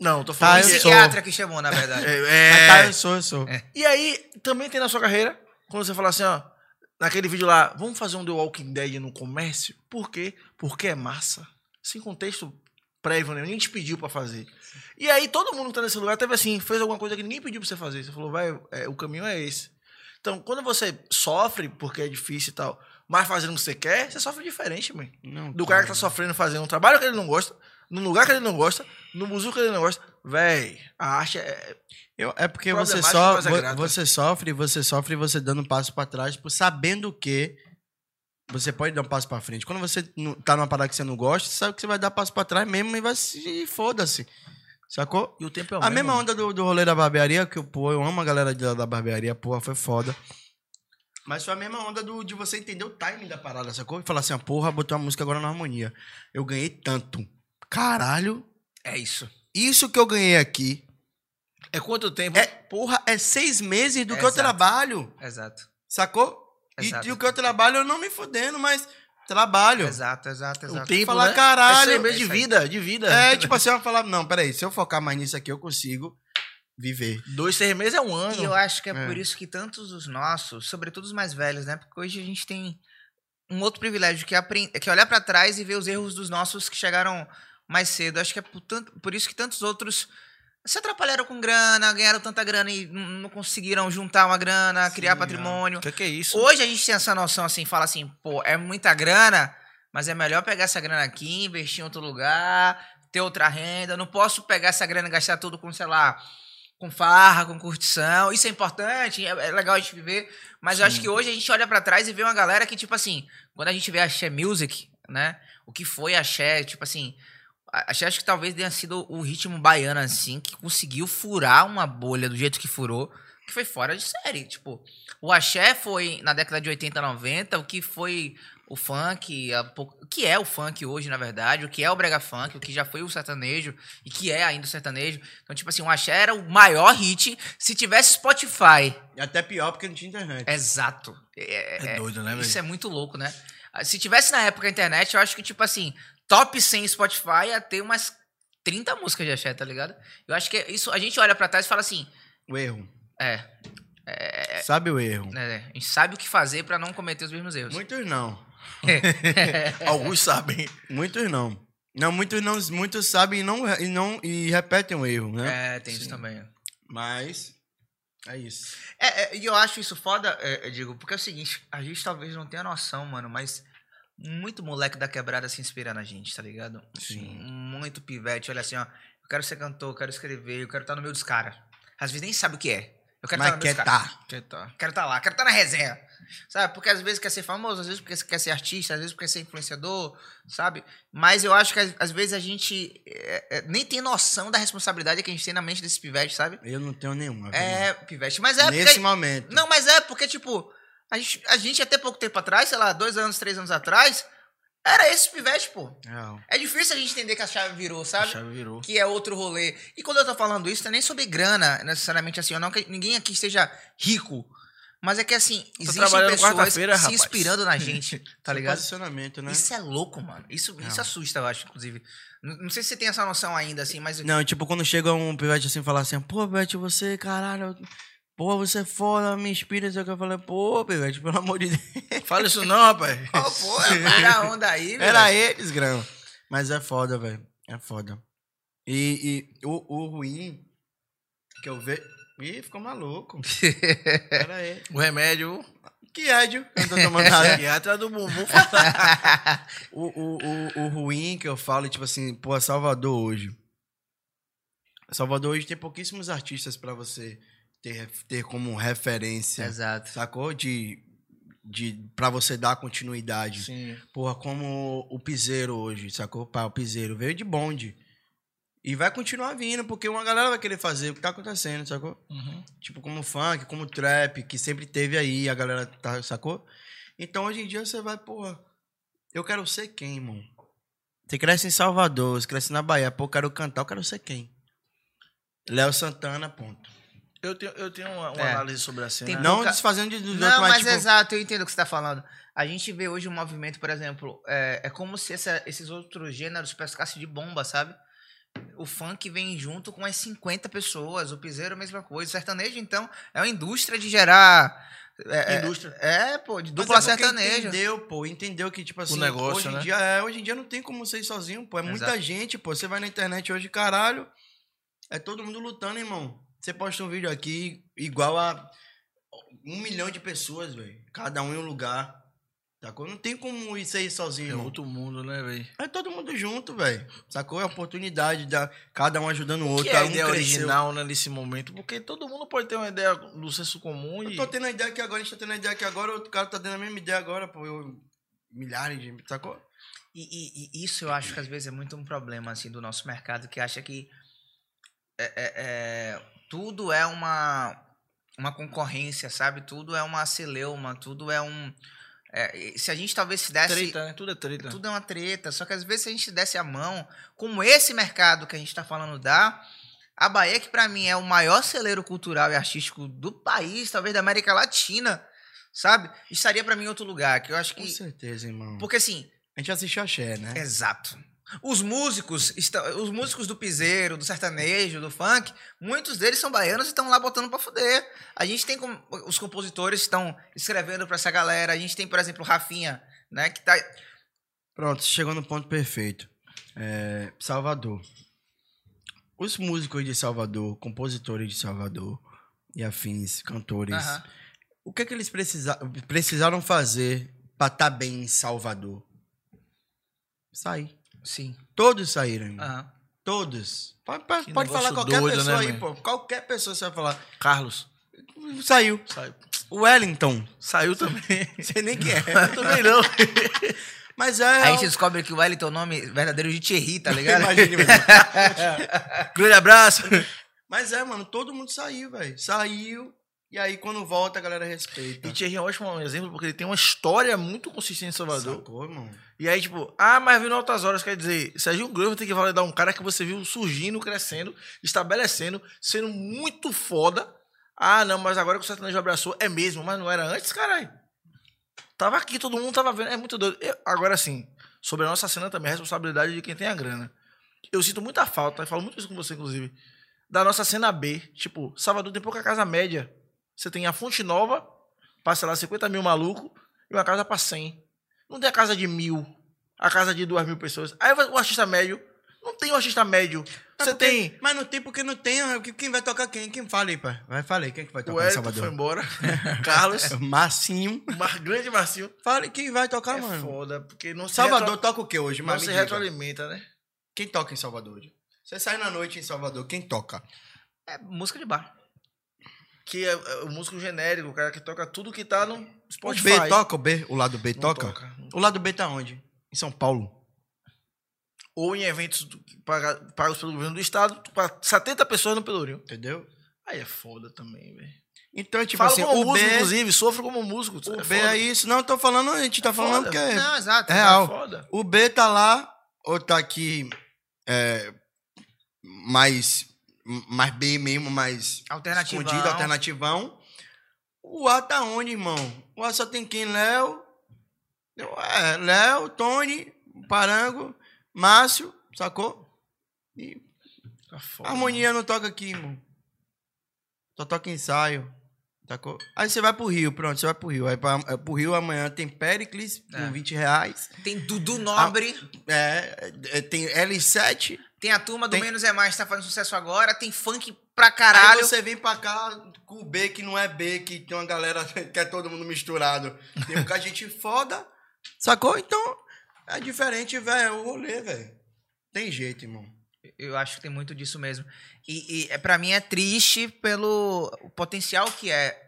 Não, tô Tá, falando que- sou. psiquiatra que chamou, na verdade. É, é, tá, eu sou, eu sou. E aí, também tem na sua carreira, quando você fala assim, ó, naquele vídeo lá, vamos fazer um The Walking Dead no comércio? Por quê? Porque é massa. Sem contexto prévio, né? Ninguém te pediu pra fazer. E aí, todo mundo que tá nesse lugar teve assim, fez alguma coisa que ninguém pediu pra você fazer. Você falou, vai, é, o caminho é esse. Então, quando você sofre porque é difícil e tal, mas fazendo o que você quer, você sofre diferente, mãe. Não, Do cara que tá sofrendo fazendo um trabalho que ele não gosta, num lugar que ele não gosta, no museu que ele não gosta. Véi, a arte é. Eu, é porque você, mas é você sofre, você sofre e você dando um passo pra trás, tipo, sabendo que você pode dar um passo pra frente. Quando você tá numa parada que você não gosta, você sabe que você vai dar passo pra trás mesmo e vai se foda-se. Sacou? E o tempo é o A mesmo. mesma onda do, do rolê da barbearia, que eu, pô, eu amo a galera de- da barbearia, porra, foi foda. Mas foi a mesma onda do, de você entender o timing da parada, sacou? E falar assim, ah, porra, botou uma música agora na harmonia. Eu ganhei tanto. Caralho, É isso. isso que eu ganhei aqui É quanto tempo? é, porra, é seis meses do que eu Exato. trabalho, Exato. sacou? E, Exato. e o que eu trabalho, eu não me fudendo, mas trabalho. Exato, exato, o exato. tempo, Falar, né? caralho, É seis meses é de vida, de vida. É, tipo assim, eu falar, não, peraí, se eu focar mais nisso aqui, eu consigo viver. Dois, seis meses é um ano. E eu acho que é, É. por isso que tantos dos nossos, sobretudo os mais velhos, né? Porque hoje a gente tem um outro privilégio que é, que é olhar pra trás e ver os erros dos nossos que chegaram mais cedo. Acho que é por, tanto- por isso que tantos outros se atrapalharam com grana, ganharam tanta grana e não, conseguiram juntar uma grana, criar Sim, patrimônio. O que, que é isso? Hoje a gente tem essa noção assim, fala assim, pô, é muita grana, mas é melhor pegar essa grana aqui, investir em outro lugar, ter outra renda. Não posso pegar essa grana e gastar tudo com, sei lá, com farra, com curtição. Isso é importante, é, é legal a gente viver. Mas eu acho que hoje a gente olha pra trás e vê uma galera que, tipo assim, quando a gente vê a Axé Music, né? O que foi a Axé, tipo assim. A Axé acho que talvez tenha sido o ritmo baiano, assim, que conseguiu furar uma bolha do jeito que furou, que foi fora de série. Tipo, o Axé foi, na década de 80, 90, o que foi o funk, a o que é o funk hoje, na verdade, o que é o brega funk, o que já foi o sertanejo e que é ainda o sertanejo. Então, tipo assim, o Axé era o maior hit. Se tivesse Spotify, E até pior porque não tinha internet. exato. É, É doido, né, Isso velho? é muito louco, né? Ah, Se tivesse na época a internet, eu acho que, tipo assim, top 100 Spotify ia ter umas 30 músicas de axé, tá ligado? Eu acho que é isso, a gente olha pra trás e fala assim, O erro. é, Sabe o erro? né, a gente sabe o que fazer pra não cometer os mesmos erros. Muitos não. Alguns sabem. Muitos não. Não, muitos não, muitos sabem e não, e não e repetem o erro, né? É, tem isso também. Mas é isso. É, é, e eu acho isso foda, é, eu digo, porque é o seguinte, a gente talvez não tenha noção, mano, mas muito moleque da quebrada se inspira na gente, tá ligado? Sim. Muito pivete, olha assim, ó, eu quero ser cantor, eu quero escrever, eu quero estar no meio dos caras. Às vezes nem sabe o que é. Eu quero Mas estar no meio quer dos caras. tá. Que tá. Quero estar lá, quero estar na resenha. Sabe? Porque às vezes quer ser famoso, às vezes porque quer ser artista, às vezes porque quer ser influenciador, sabe? Mas eu acho que às, às vezes a gente é, é, nem tem noção da responsabilidade que a gente tem na mente desse pivete, sabe? Eu não tenho nenhuma. É, pivete. Mas é Nesse porque. momento. Não, mas é porque, tipo, a gente, a gente até pouco tempo atrás, sei lá, dois anos, três anos atrás, era esse pivete, pô. Real. É difícil a gente entender que a chave virou, A sabe? chave virou. Que é outro rolê. E quando eu tô falando isso, não é nem sobre grana, necessariamente assim, não que ninguém aqui esteja rico. Mas é que assim, existem trabalhando pessoas se rapaz. inspirando na gente, tá ligado? Posicionamento, né? Isso é louco, mano. Isso, isso assusta, eu acho, inclusive. Não, não sei se você tem essa noção ainda, assim, mas. Não, tipo, quando chega um pivete assim e fala assim, pô, Pivete, você, caralho, pô, você é foda, me inspira, isso aqui. Eu falei, pô, Pivete, pelo amor de Deus. Fala isso não, rapaz. Ô, pô, para a onda aí, velho. Era eles, grão. Mas é foda, velho. É foda. E, e o, o ruim que eu vejo. Ih, ficou maluco. Era ele. O remédio. Que ódio. Eu tô tomando. Psiquiatra do bumbum. o, o, o, o ruim que eu falo, tipo assim, pô, Salvador hoje. Salvador hoje tem pouquíssimos artistas pra você ter, ter como referência. Exato. Sacou? De, de, pra você dar continuidade. Sim. Porra, como o Piseiro hoje, sacou? Pá, o Piseiro veio de bonde. E vai continuar vindo, porque uma galera vai querer fazer o que tá acontecendo, sacou? Uhum. Tipo, como funk, como trap, que sempre teve aí, a galera tá, sacou? Então hoje em dia você vai, porra, eu quero ser quem, irmão? Você cresce em Salvador, você cresce na Bahia, pô, eu quero cantar, eu quero ser quem? Léo Santana, ponto. Eu tenho, eu tenho uma, uma É. análise sobre a cena. Tem Não pouca- desfazendo de, dos Não, outros, mas mas, tipo, exato, eu entendo o que você tá falando. A gente vê hoje um movimento, por exemplo, é, é como se essa- esses outros gêneros pescassem de bomba, sabe? O funk vem junto com as 50 pessoas, o piseiro a mesma coisa. O sertanejo, então, é uma indústria de gerar. É, é- Indústria. É, pô, de Mas dupla é porque sertanejo. Entendeu, pô, entendeu que, tipo assim, negócio, hoje, em né? dia, é, hoje em dia não tem como ser sozinho, pô. É muita Exato. gente, pô. Você vai na internet hoje, caralho, é todo mundo lutando, irmão. Você posta um vídeo aqui igual a um milhão de pessoas, velho. Cada um em um lugar. Sacou? Não tem como ir sair sozinho, É irmão. outro mundo, né, velho? É todo mundo junto, velho. Sacou? É a oportunidade da cada um ajudando o outro. que é a um ideia cresceu. original, né, nesse momento? Porque todo mundo pode ter uma ideia do senso comum Eu e... tô tendo a ideia que agora, a gente tá tendo a ideia que agora, outro cara tá tendo a mesma ideia agora, pô. Eu, milhares de. Sacou? E, e- e isso eu acho que às vezes é muito um problema assim do nosso mercado que acha que é- é- é, tudo é uma uma concorrência, sabe? Tudo é uma celeuma, tudo é um é, se a gente talvez se desse Treta, né? Tudo é treta. tudo é uma treta, só que às vezes se a gente desse a mão, como esse mercado que a gente tá falando dá, a Bahia que pra mim é o maior celeiro cultural e artístico do país, talvez da América Latina, sabe? Estaria pra mim em outro lugar, que eu acho Com que certeza, irmão. porque assim, A gente assiste axé, né? Exato. Os músicos, os músicos do piseiro, do sertanejo, do funk, muitos deles são baianos e estão lá botando pra fuder. A gente tem com- os compositores que estão escrevendo pra essa galera. A gente tem, por exemplo, o Rafinha, né, que tá Pronto, chegou no ponto perfeito. É, Salvador. Os músicos de Salvador, compositores de Salvador e afins, cantores, Aham. o que é que eles precisa, precisaram fazer pra estar bem em Salvador? Sair. Sim. Todos saíram. Aham. Todos. Pode, pode- pode falar qualquer doido, pessoa né, aí, man? pô. Qualquer pessoa você vai falar. Carlos. Saiu. Saiu. O Wellington. Saiu também. Sei nem quem é. também não. Mas é. Aí a gente descobre que o Wellington é o nome verdadeiro de Thierry, tá ligado? Imagine, mano. Grande abraço. Mas é, mano, todo mundo saiu, velho. Saiu. E aí, quando volta, a galera respeita. E Thierry é um ótimo exemplo porque ele tem uma história muito consistente em Salvador. Sacou, irmão? E aí, tipo, ah, mas viu em altas horas, quer dizer, Serginho Grosso tem que validar um cara que você viu surgindo, crescendo, estabelecendo, sendo muito foda. Ah, não, mas agora que o sertanejo abraçou, é mesmo, mas não era antes, caralho. Tava aqui, todo mundo tava vendo, é muito doido. Eu- agora sim, sobre a nossa cena também, a responsabilidade de quem tem a grana. Eu sinto muita falta, e falo muito isso com você, inclusive, da nossa cena B. Tipo, Salvador tem pouca casa média. Você tem a Fonte Nova, passa lá 50 mil maluco, e uma casa pra 100. Não tem a casa de mil, a casa de duas mil pessoas. Aí o artista médio, não tem o artista médio. Mas Você porque- tem Mas não tem porque não tem. que- Quem vai tocar quem? Quem fala aí, pai? Vai, fala aí. Quem é que vai o tocar em Elton Salvador? foi embora, Carlos, Marcinho. Mar, grande Marcinho. Fala quem vai tocar, é mano. foda, porque não Salvador retro... toca o quê hoje? me diga. retroalimenta, né? Quem toca em Salvador hoje? Você sai na noite em Salvador, quem toca? É música de bar. Que é, é o músico genérico, o cara que toca tudo que tá no O Spotify. B toca, o B? O lado B toca? toca. O lado B tá onde? Em São Paulo. Ou em eventos pagos pelo governo do estado, para 70 pessoas no Pelourinho. Entendeu? Aí é foda também, velho. Então, tipo Falo assim, como o músico, B, inclusive, sofro como músico. o é B foda. é isso. Não, eu tô falando, a gente tá É falando foda. que é Não, exato. é É real. foda. O B tá lá, ou tá aqui é, mais, mais B mesmo, mais Alternativão. escondido, alternativão. O A tá onde, irmão? O A só tem quem? Léo. É, Léo, Tony, Parango, Márcio, sacou? E Tá foda. harmonia não toca aqui, irmão. Só toca ensaio. Sacou? Aí você vai pro Rio, pronto, você vai pro Rio. Aí pra, é, pro Rio amanhã tem Pericles É. com 20 reais. Tem Dudu Nobre. É, é, tem L7 Tem a turma do Tem- Menos é Mais que tá fazendo sucesso agora. Tem funk pra Aí caralho. você vem pra cá com o B que não é B, que tem uma galera que é todo mundo misturado. Tem um de gente foda. Sacou? Então, é diferente, velho. É o rolê, velho. Tem jeito, irmão. Eu acho que tem muito disso mesmo. E, e é, pra mim é triste pelo o potencial que é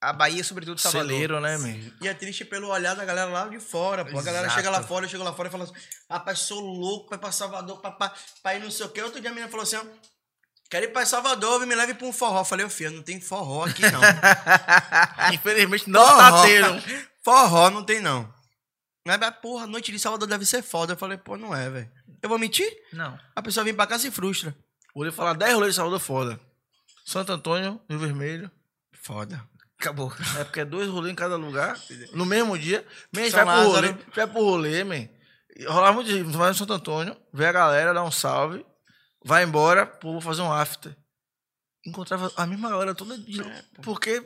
a Bahia, sobretudo Salvador. Celeiro, né, man? E é triste pelo olhar da galera lá de fora, pô. A galera Exato. chega lá fora, chega lá fora e fala assim: rapaz, sou louco pra ir pra Salvador, pra, pra, pra ir não sei o quê. Outro dia a menina falou assim: ó, quero ir pra Salvador, me leve pra um forró. Eu falei, ô filho, não tem forró aqui não. Infelizmente não tá tendo. Forró não tem não. Mas, porra, a noite de Salvador deve ser foda. Eu falei, pô, não é, velho. Eu vou mentir? Não. A pessoa vem pra cá e se frustra. Vou falar 10 rolês de Salvador foda. Santo Antônio, Rio Vermelho. Foda. Acabou. É porque é dois rolês em cada lugar. No mesmo dia. Man, vai pro rolê. Vai pro rolê, man. E Rolar muito dia. Vai no Santo Antônio, vê a galera, dá um salve. Vai embora, pô, vou fazer um after. Encontrava a mesma galera toda de Porque.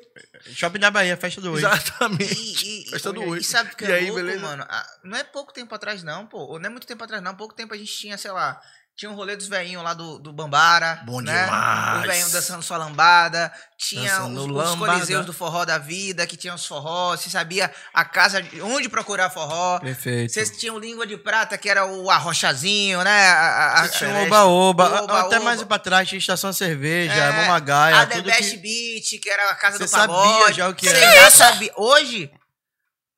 Shopping da Bahia, festa do hoje. Exatamente. E, e, Festa do e, oito. e sabe o que E é aí, louco, beleza? mano? Ah, não é pouco tempo atrás, não, pô. Não é muito tempo atrás, não. Pouco tempo a gente tinha, sei lá, tinha um rolê dos velhinhos lá do, do Bambara. Bom né? demais. Os velhinhos dançando sua lambada. Tinha os, os coliseus do forró da vida, que tinham os forró. Você sabia a casa, de- onde procurar forró. Perfeito. Vocês tinham o Língua de Prata, que era o arrochazinho, né? A, a, Você tinha um Celeste. oba-oba. O Oba Até Oba. mais pra trás tinha Estação Cerveja, É, Mamagaia, a The Best que... Beat, que era a casa Cê do sabia pagode. já o que era. já sabia. Hoje,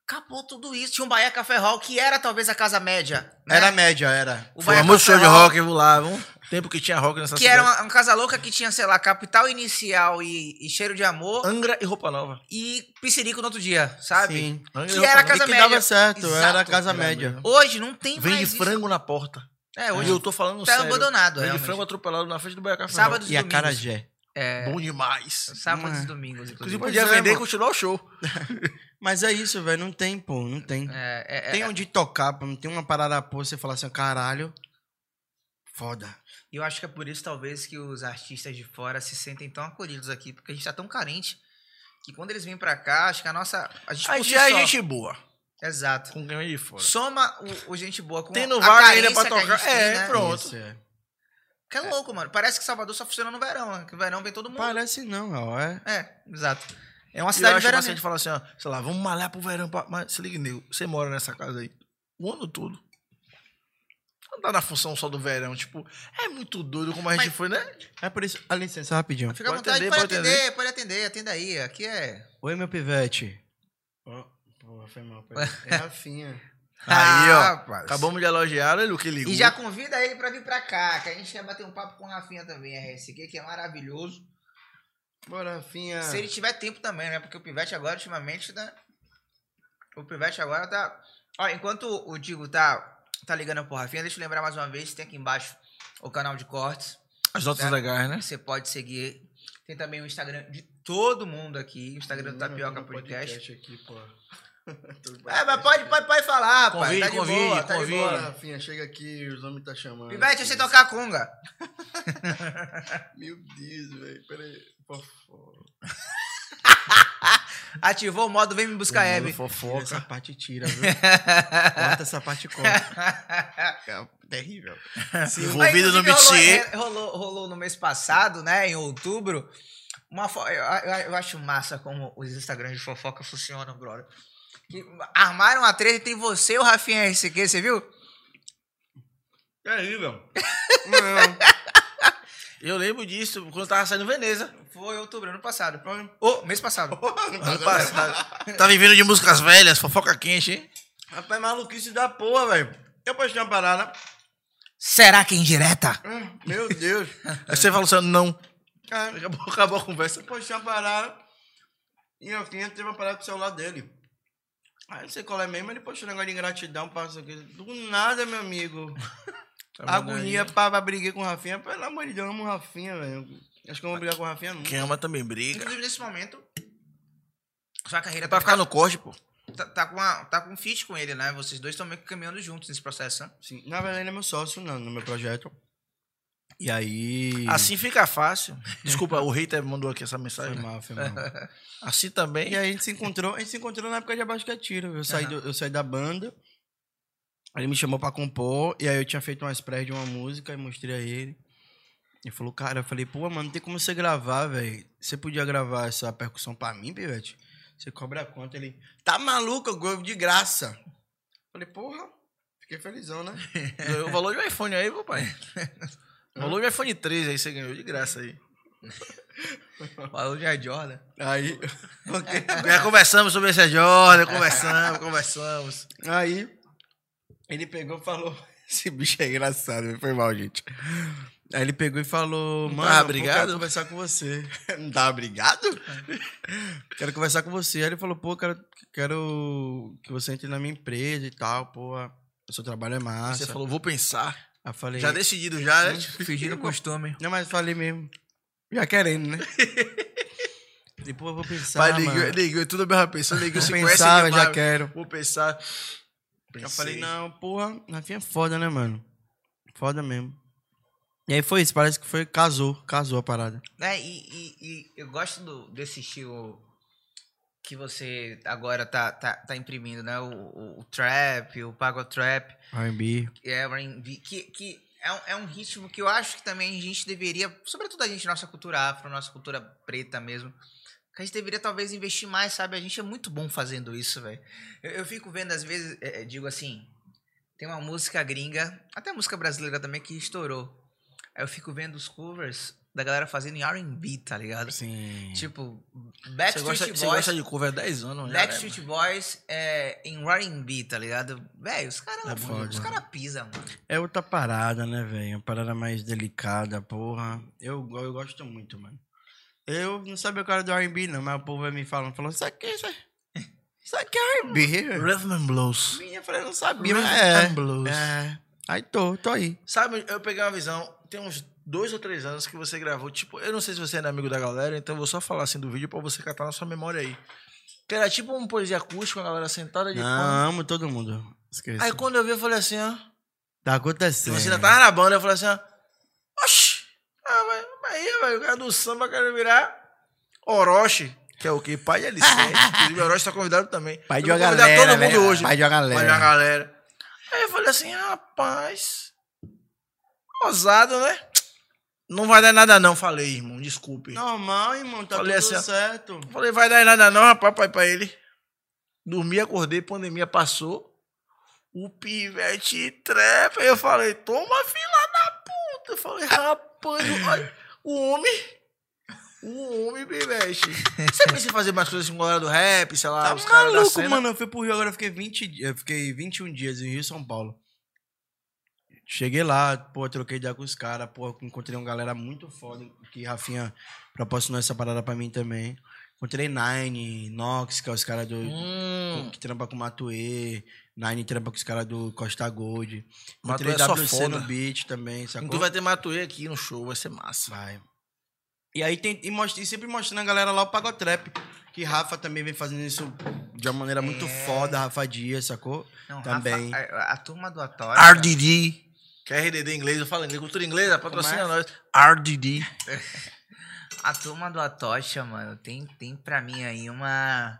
acabou tudo isso. Tinha um Bahia Café Hall, que era talvez a casa média. Né? Era média, era. o Bahia Café show de Hall, rock lá, um tempo que tinha rock nessa Que cidade. era uma, uma casa louca que tinha, sei lá, Capital Inicial e, e Cheiro de Amor. Angra e Roupa Nova. E Piscirico no outro dia, sabe? Sim. Angra e Que era a casa e que média. dava certo, Exato. era a casa Era média. mesmo. Hoje não tem Vende mais isso. frango na porta. É, E hoje. eu tô falando tá sério. abandonado, Vende frango atropelado na frente do Bahia Café. Sábados E a domingos. Carajé. É, Bom demais. sábados Hum. e domingos, Inclusive, podia é, vender e continuar o show. Mas é isso, velho. Não tem, pô. Não tem. É, é, Tem é, onde tocar, pô. Não tem uma parada, pô. Você falar assim, caralho. Foda. E eu acho que é por isso, talvez, que os artistas de fora se sentem tão acolhidos aqui, porque a gente tá tão carente que quando eles vêm pra cá, acho que a nossa. A gente A gente é só- gente boa. Exato. Com quem de fora. Soma o, o gente boa com Tendo a vaga ainda pra tocar. tem, É, né? pronto. Isso, é. Que é louco, mano. Parece que Salvador só funciona no verão, né? Que no verão vem todo mundo. Parece não, ó. É. É, exato. É uma cidade acho massa a verão. gente fala assim, ó, sei lá, vamos malhar pro verão. pra- Mas se liga, nego, você mora nessa casa aí o ano todo. Não dá na função só do verão, tipo, é muito doido como a gente Mas- foi, né? É por isso. Ah, licença, rapidinho. Fica à Pode vontade, atender, pode pode atender, pode atender, atenda aí. Aqui é. Oi, meu pivete. Ó, porra, foi mal. É Rafinha. Aí, ó, rapaz. acabamos de elogiar, olha o que ligou. E já convida ele pra vir pra cá, que a gente quer bater um papo com o Rafinha também, RSQ, que é maravilhoso. Bora, Rafinha. Se ele tiver tempo também, né? Porque o Pivete agora, ultimamente, né? O Pivete agora tá. Ó, enquanto o Digo tá, tá ligando pro Rafinha, deixa eu lembrar mais uma vez: tem aqui embaixo o canal de cortes. As notas legais, né? Você pode seguir. Tem também o Instagram de todo mundo aqui, o Instagram do Tapioca tô no Podcast. aqui, pô. É, mas pode, pode, pode falar, pai. Convide, Tá de convide, boa, tá de convide. boa. Rafinha, chega aqui, os homens tá chamando. Pivete, eu sei tocar a conga. Meu Deus, velho. Peraí. Ativou o modo Vem Me Buscar Hebe. Fofoca. essa parte tira, viu? Corta essa parte e corta. É terrível. Envolvido no. Rolou, rolou, rolou no mês passado, né? Em outubro. Uma fo- eu, eu- eu acho massa como os Instagrams de fofoca funcionam, brother. Que armaram a treta entre você e o Rafinha RCQ, você viu? Terrível. Não. Eu lembro disso quando tava saindo Veneza. Foi outubro, ano passado. Ô, mês passado. Ano passado. tá vivendo de músicas velhas, fofoca quente, hein? Rapaz, maluquice da porra, velho. Eu postei uma parada. Será que é indireta? Hum, Meu Deus. Aí você falou assim, não. Ah, Acabou, acabou a conversa. Eu postei uma parada. E eu tinha teve uma parada com o celular dele. Aí não sei qual é mesmo, ele postou um negócio de ingratidão, passa aqui. Do nada, meu amigo. Tá? Agonia pra, pra briguei com o Rafinha. Pelo amor de Deus, eu amo o Rafinha, velho. Acho que eu vou brigar com o Rafinha nunca. Quem ama também briga. Inclusive, nesse momento, sua carreira É pra ficar no corte, pô. tá, tá com uma, tá com um feat com ele, né? Vocês dois estão meio que caminhando juntos nesse processo, né? Sim. Na verdade, ele é meu sócio não, no meu projeto. E aí. Assim fica fácil. Desculpa, o hater mandou aqui essa Foi mensagem. né? mal, foi mal. Assim também. E aí a gente se encontrou, a gente se encontrou na época de Abaixo que é Tiro. Eu saí, do- eu saí da banda. Ele me chamou pra compor, e aí eu tinha feito umas pré de uma música e mostrei a ele. Ele falou, cara, eu falei, pô, mano, não tem como você gravar, velho. Você podia gravar essa percussão pra mim, Pivete? Você cobra quanto? Ele, tá maluco, eu gravo de graça. Falei, porra, fiquei felizão, né? O valor de um iPhone aí, papai. De um iPhone 13 aí você ganhou de graça aí. Falou de Jordan. Aí, Já conversamos sobre esse Jordan, conversamos, conversamos. aí, ele pegou e falou, esse bicho é engraçado, foi mal, gente. Aí ele pegou e falou, mano, tava pô, brigado? quero conversar com você. Não tava brigado? quero conversar com você. Aí ele falou, pô, quero, quero que você entre na minha empresa e tal, pô, o seu trabalho é massa. Você falou, vou pensar. Aí eu falei, Já decidido já, né? Fingindo costume. não, mas eu falei mesmo, já querendo, né? Depois eu vou pensar, mano. liguei, liguei tudo a mesma pessoa, liguei Vou se pensar, conhece eu demais. já quero. Vou pensar. Eu Pensei. falei, não, porra, Rafinha é foda, né, mano? Foda mesmo. E aí foi isso, parece que foi, casou, casou a parada. É, e, e- e eu gosto do- desse estilo que você agora tá, tá, tá imprimindo, né? O, o, o trap, o pago trap, R&B. é R&B, que, que é, um, é um ritmo que eu acho que também a gente deveria, sobretudo a gente, nossa cultura afro, nossa cultura preta mesmo, que a gente deveria talvez investir mais, sabe? A gente é muito bom fazendo isso, velho. Eu, eu fico vendo, às vezes, é, é, digo assim, tem uma música gringa, até música brasileira também, que estourou. Aí eu fico vendo os covers da galera fazendo em R&B, tá ligado? Sim. Tipo, Você Backstreet gosta, você Boys, gosta de cover há 10 anos, já, Backstreet Boys é, em R&B, tá ligado? Velho, os caras É foda. os cara pisam, mano. É outra parada, né, velho? Uma parada mais delicada, porra. Eu, eu gosto muito, mano. Eu não sabia o cara do R&B, não, mas o povo vai me falando, falou, isso aqui, isso, é- isso aqui é R&B. Rhythm and Blues. Minha, eu falei, não sabia, Rhythm mas é. and Blues. É. Aí tô, tô aí. Sabe, eu peguei uma visão, tem uns dois ou três anos que você gravou, tipo, eu não sei se você é amigo da galera, então eu vou só falar assim do vídeo pra você catar na sua memória aí. Que era tipo um poesia acústica, a galera sentada de Não, amo todo mundo. Esqueci. Aí quando eu vi, eu falei assim, ó. Tá acontecendo. você ainda tava na banda, eu falei assim, ó. Oxi! Ah, mas aí, velho, o cara do samba quer virar Orochi, que é o quê? Pai de Alicente. Inclusive, o Orochi tá convidado também. Pai de uma galera, todo mundo velho. hoje. Pai de uma galera. Pai de uma galera. Aí eu falei assim, rapaz. Ousado, né? Não vai dar nada não, falei, irmão, desculpe. Normal, irmão, tá Falei tudo assim, certo. Falei, vai dar nada não, rapaz, pai pra ele. Dormi, acordei, pandemia passou. O pivete trepa. Eu falei, toma fila da puta. Eu falei, rapaz, olha, o homem. O homem, pivete. Você pensa em fazer mais coisas com a galera do rap, sei lá, Tá os caras da maluco, cena? mano. Eu fui pro Rio agora, eu fiquei 20 dias. Eu fiquei 21 dias em Rio e São Paulo. Cheguei lá, pô, troquei ideia com os caras, pô, encontrei uma galera muito foda, que Rafinha proporcionou essa parada pra mim também. Encontrei Nine, Nox, que é os caras do. Hum, que trampa com Matuê. Nine trampa com os caras do Costa Gold. Matuê Encontrei é só WC no beat também, sacou? então vai ter Matuê aqui no show, vai ser massa. Vai. E aí tem, e, mostra, e sempre mostrando a galera lá o Pagotrap. Que Rafa também vem fazendo isso de uma maneira muito É. foda, Rafa Dias, sacou? Não, Também. Rafa, a, a turma do Atório... RDD. Que é RDD em inglês, eu falo inglês, cultura inglesa, patrocina Como nós. RDD. A turma do Atocha, mano, tem, tem pra mim aí uma,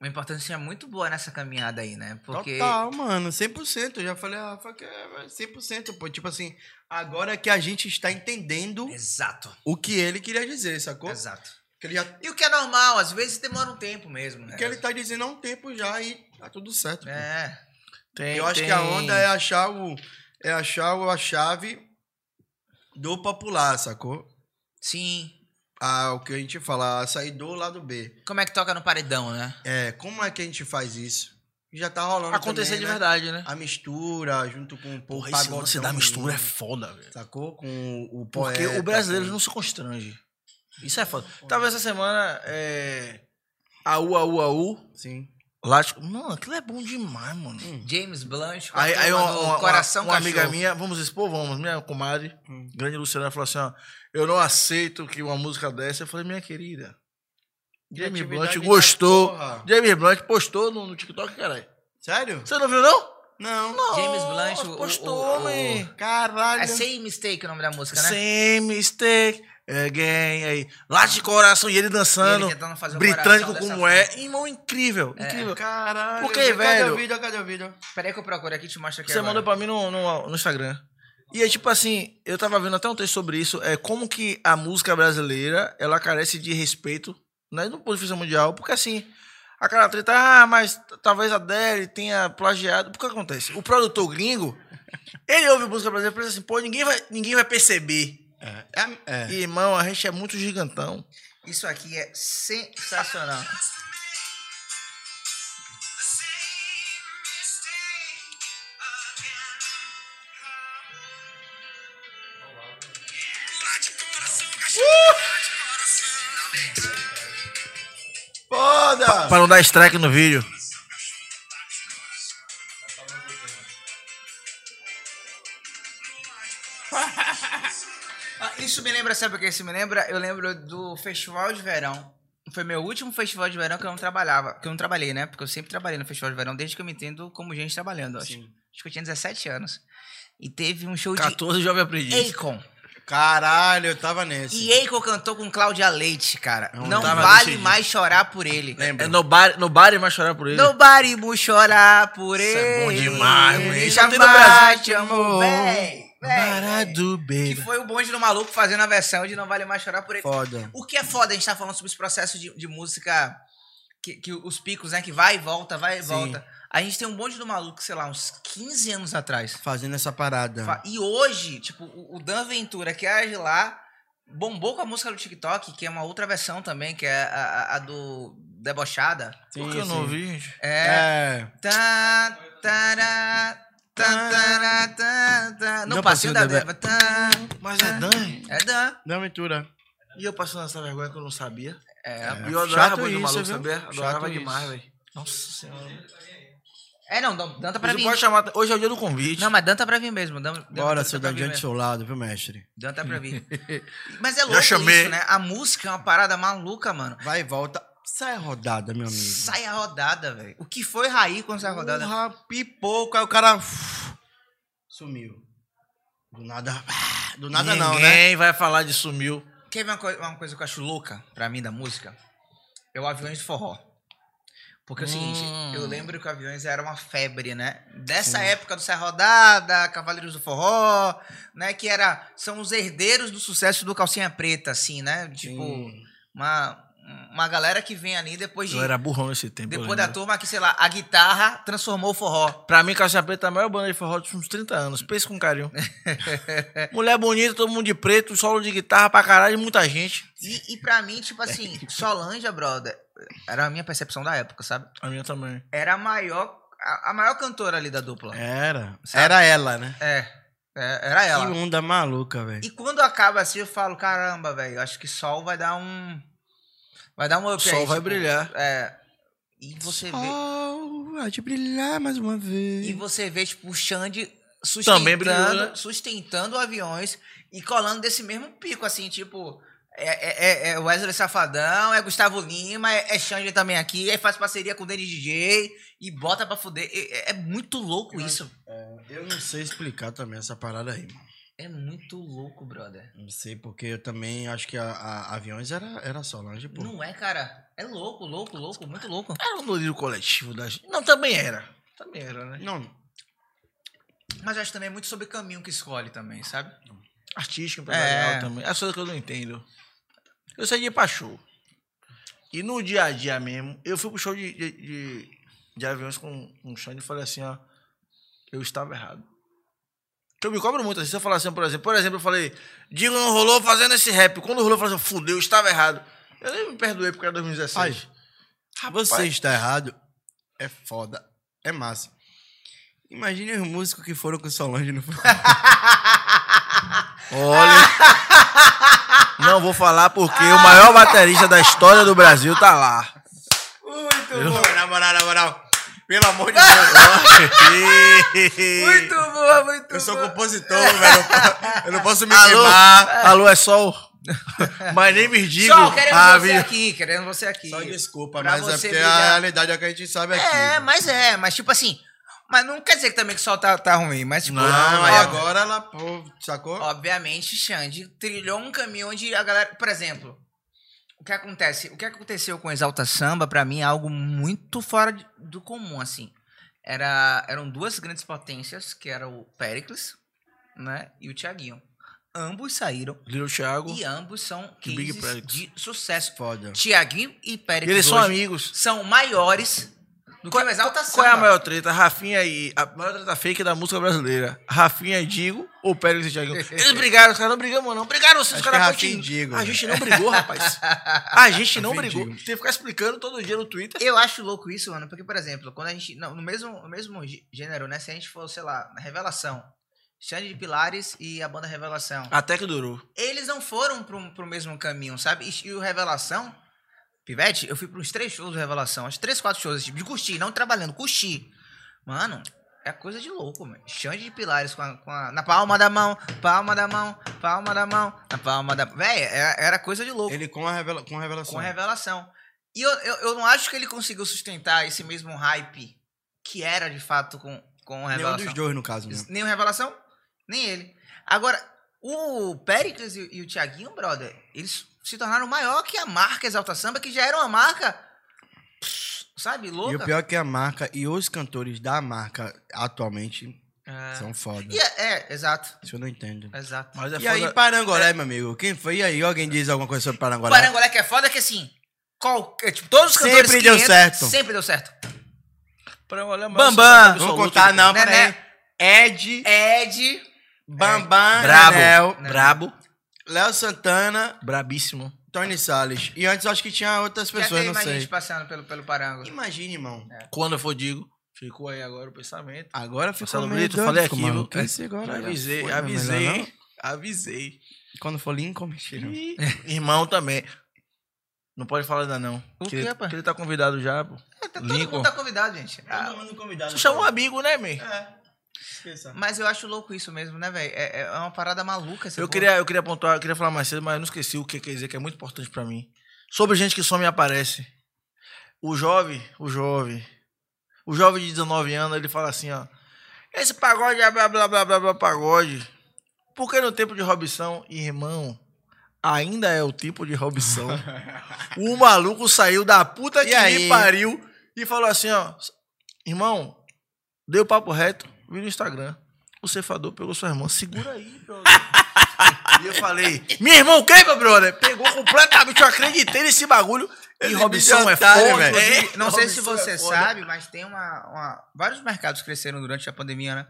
uma importância muito boa nessa caminhada aí, né? Porque. Total, mano, 100%. Eu já falei, ah, Rafa, que é 100%, pô. Tipo assim, agora que a gente está entendendo Exato. o que ele queria dizer, sacou? Exato. Que ele, já, E o que é normal, às vezes demora um tempo mesmo, né? que ele tá dizendo há um tempo já e tá tudo certo. pô. É. Tem, Eu acho tem- que a onda é achar o é achar o- a chave do popular, sacou? Sim. Ah, o que a gente fala, a sair do lado B. Como é que toca no paredão, né? É, como é que a gente faz isso? Já tá rolando acontecer também, de né? verdade, né? A mistura junto com o Porra, pagode esse lance da mistura é foda, velho. Sacou? Com o Porque poeta, o brasileiro com- não se constrange. Isso é foda. Tava essa semana, é... Aú, aú, aú. Sim. Lá, tipo, mano, aquilo é bom demais, mano. James Blunt Aí, aí uma, uma- Coração uma amiga minha, vamos expor, vamos, minha comadre, Hum. grande Luciana, falou assim, ó, eu não aceito que uma música dessa. Eu falei, minha querida, James Blunt gostou. porra. James Blunt postou no, no TikTok, caralho. Sério? Você não viu, não? Não. James Blunt, o- postou, o- o- homem. Caralho. É Say Mistake o nome da música, né? Same mistake. É, gang, aí, late de coração, e ele dançando, E ele tentando fazer o britânico como é. Irmão, incrível, incrível. Caralho. Por que, Cadê velho? o vídeo? Cadê o vídeo? Peraí que eu procuro aqui e te mostro aqui Você agora. mandou pra mim no, no, no Instagram. E é tipo assim, eu tava vendo até um texto sobre isso, é como que a música brasileira, ela carece de respeito, né, no ponto de vista mundial, porque assim, a cara treta, ah, mas talvez a Adele tenha plagiado. Porque acontece? O produtor gringo, ele ouve música brasileira e pensa assim, pô, ninguém vai, ninguém vai perceber. É. É. é. E, irmão, a gente é muito gigantão. Isso aqui é sensacional. Foda! Pra não dar strike no vídeo. Ah, Isso me lembra, sabe o que isso me lembra? Eu lembro do festival de verão. Foi meu último festival de verão que eu não trabalhava. Que eu não trabalhei, né? Porque eu sempre trabalhei no festival de verão, desde que eu me entendo como gente trabalhando, acho. Sim. Acho que eu tinha 17 anos. E teve um show 14 jovem de aprendiz. Akon. Caralho, eu tava nesse. E Akon cantou com Cláudia Leite, cara. Não Não, vale mais chorar por ele. É nobody, nobody mais chorar por ele. Nobody will chorar por Isso ele. é bom demais, mano. Isso tem no Brasil. te amou. Véi, Parado, Que baby. foi o bonde do maluco fazendo a versão de Não Vale Mais Chorar por ele. Foda. O que é foda, a gente tá falando sobre esse processo de, de música, que, que os picos, né? Que vai e volta, vai e Sim. volta. A gente tem um bonde do maluco, sei lá, uns 15 anos atrás. Fazendo essa parada. E hoje, tipo, o Dan Ventura, que é de lá, bombou com a música do TikTok, que é uma outra versão também, que é a, a- a do Debochada. Por que eu não ouvi, gente? É. É. Tá, tará, tá, tá, tá. No Não passinho passou da. Tá, Mas é Dan. é Dan. Não, Ventura. E eu passando essa vergonha que eu não sabia. É, É. E eu adorava Chato a voz do isso, maluco, sabia? Adorava Chato demais, velho. Nossa senhora. é não, Dan Dan tá pra Você vir. pode chamar. Hoje é o dia do convite. Não, mas Dan tá pra vir mesmo. Dan, Dan Bora, seu pra vir Dandiante do seu lado, viu, mestre? Dan tá pra vir. Mas é louco isso, né? A música é uma parada maluca, mano. Vai e volta. Sai a rodada, meu amigo. Sai a rodada, velho. O que foi Raí quando sai a rodada? Porra, pipoca, aí o cara sumiu. Do nada. ah, Do nada não, né? Ninguém vai falar de sumiu. Quer ver uma, coi- uma coisa que eu acho louca pra mim da música? É o Aviões de Forró. Porque é o seguinte, Hum. eu lembro que o Aviões era uma febre, né? Dessa época do Sai Rodada, Cavaleiros do Forró, né? Que era, são os herdeiros do sucesso do Calcinha Preta, assim, né? Tipo, Sim. uma, uma galera que vem ali depois de... Eu era burrão nesse tempo. Depois da lembro. turma que, sei lá, a guitarra transformou o forró. Pra mim, Calcinha Preta é a maior banda de forró dos últimos 30 anos. Pensa com carinho. Mulher bonita, todo mundo de preto, solo de guitarra pra caralho, muita gente. E, e pra mim, tipo assim, Solange, brother, era a minha percepção da época, sabe? A minha também. Era a maior, a, a maior cantora ali da dupla. Era. Sabe? Era ela, né? É, é, era ela. Que onda maluca, velho. E quando acaba assim, eu falo, caramba, velho, acho que Sol vai dar um. Vai dar um up O sol aí, vai tipo, brilhar. É. E você vê. Oh, vai te brilhar mais uma vez. E você vê, tipo, o Xande Também brilhou, sustentando, né? sustentando aviões e colando desse mesmo pico, assim, tipo. É, é- é- é Wesley Safadão, é Gustavo Lima, é, é Xande também aqui, aí faz parceria com o Denis DJ e bota pra fuder. É, é muito louco isso. Eu não sei explicar também essa parada aí, mano. É muito louco, brother. Não sei, porque eu também acho que a, a- Aviões era, era Solange, pô. Não é, cara? É louco, louco, louco, muito louco. Era um delírio coletivo da gente. Não, também era. Também era, né? Não, Mas acho também é muito sobre o caminho que escolhe também, sabe? Artístico, empresarial É. também. As coisas que eu não entendo. Eu saí de ir pra show. E no dia a dia mesmo, eu fui pro show de, de, de, de aviões com um Xande e falei assim, ó. Eu estava errado. Que eu me cobro muito assim. Se eu falar assim, por exemplo, por exemplo, eu falei, Digo não rolou fazendo esse rap. Quando rolou, eu falei assim, fudeu, eu estava errado. Eu nem me perdoei porque era 2016. Rapaz, você está errado. É foda. É massa. Imagine os músicos que foram com Solange no Olha. não vou falar porque o maior baterista da história do Brasil tá lá. Muito bom. Na moral, na moral. Pelo amor de Deus. Muito boa, muito Eu sou boa. compositor, velho. Eu não posso me Alô, queimar. alô, é sol. My name is Digo. Só querendo Ah, você aqui, querendo você aqui. Só desculpa, Pra mas é porque a realidade é que a gente sabe aqui. É, mas é, mas tipo assim, Mas não quer dizer que também que o sol tá, tá ruim, mas tipo... Não, ó- aí agora ela, pô, sacou? Obviamente, Xande trilhou um caminho onde a galera. Por exemplo, o que acontece? O que aconteceu com Exalta Samba, pra mim, é algo muito fora de- do comum, assim. Era, eram duas grandes potências, que era o Pericles, né? E o Thiaguinho. Ambos saíram Little Thiago. e ambos são E Big cases Pericles. de sucesso. Foda. Tiaguinho e Pericles Eles são amigos. são maiores do que o Exalta Samba. Qual é a maior treta? Rafinha e. A maior treta fake da música brasileira. Rafinha e Digo ou Pérez e Thiaguinho? Eles brigaram, os caras não brigamos, não. Brigaram sim, os caras é Rafinha e. Digo, A né? gente não brigou, rapaz. A gente não brigou. Digo. Tem que ficar explicando todo dia no Twitter. Eu acho louco isso, mano, porque, por exemplo, quando a gente. não, No mesmo, no mesmo gê- gênero, né? Se a gente for, sei lá, na Revelação, Xande de Pilares e a banda Revelação. Até que durou. Eles não foram pro, pro mesmo caminho, sabe? E, e o Revelação. Pivete, eu fui pros três shows do Revelação, acho três, quatro shows, tipo, de curtir, não trabalhando, curtir. Mano, é coisa de louco, mano. Xande de Pilares com a, com a- na palma da mão, palma da mão, palma da mão, na palma da. Véi, era, era coisa de louco Ele com a, revela com a revelação. com a revelação. E eu, eu, eu não acho que ele conseguiu sustentar esse mesmo hype que era de fato com, com a Nenhum revelação. dos dois, no caso, né? Nem o Revelação, nem ele. Agora, o Pericles e, e o Thiaguinho, brother, eles se tornaram maior que a marca Exalta Samba, que já era uma marca, sabe, louca. E o pior é que a marca e os cantores da marca atualmente É. são foda. E é, é, exato, Isso eu não entendo. exato. Mas é E aí, foda- Parangolé, meu amigo? Quem foi? E aí, alguém diz alguma coisa sobre O Parangolé? Parangolé que é foda é que assim, qualquer, tipo, todos os Sempre cantores que deu entram, certo. Sempre deu certo. Parangolé é mais Bambam. Vamos contar, não, Né, peraí. né? Ed, Ed, Bambam, Brabo. Anel, Né? Brabo. Léo Santana, Brabíssimo. Tony Salles. E antes acho que tinha outras já pessoas, tem não mais sei. gente passando pelo, pelo Parango. Imagine, irmão. Quando eu for Digo, ficou aí agora o pensamento. Agora ficou Marcelo meio Brito, doido, falei aqui, viu? agora avisei, foi, melhor avisei, não. avisei. Quando for Lincoln, mentira. E irmão também. Não pode falar ainda não. O que, quê, ele, rapaz? que ele tá convidado já, pô. Todo Lincoln. mundo tá convidado, gente. Ah, mundo convidado. Você chama um amigo, né, man? É. Esqueça. mas eu acho louco isso mesmo, né, velho? É, é uma parada maluca Eu porra. queria, eu queria pontuar, eu queria falar mais cedo, mas eu não esqueci o que quer dizer, que é muito importante pra mim. Sobre gente que some e aparece. O jovem, o jovem, o jovem de 19 anos, ele fala assim, ó. Esse pagode é blá blá blá blá blá pagode. Porque no tempo de Robson, irmão, ainda é o tipo de Robson. o maluco saiu da puta que aí? me pariu e falou assim, ó. Irmão, deu papo reto, vi no Instagram. O cefador pegou sua irmã. Segura aí, brother. e eu falei, minha irmã, o meu brother? Pegou completamente, eu acreditei nesse bagulho. E Robson é foda, velho. é. Não sei se você é sabe, mas tem uma, uma- Vários mercados cresceram durante a pandemia, né?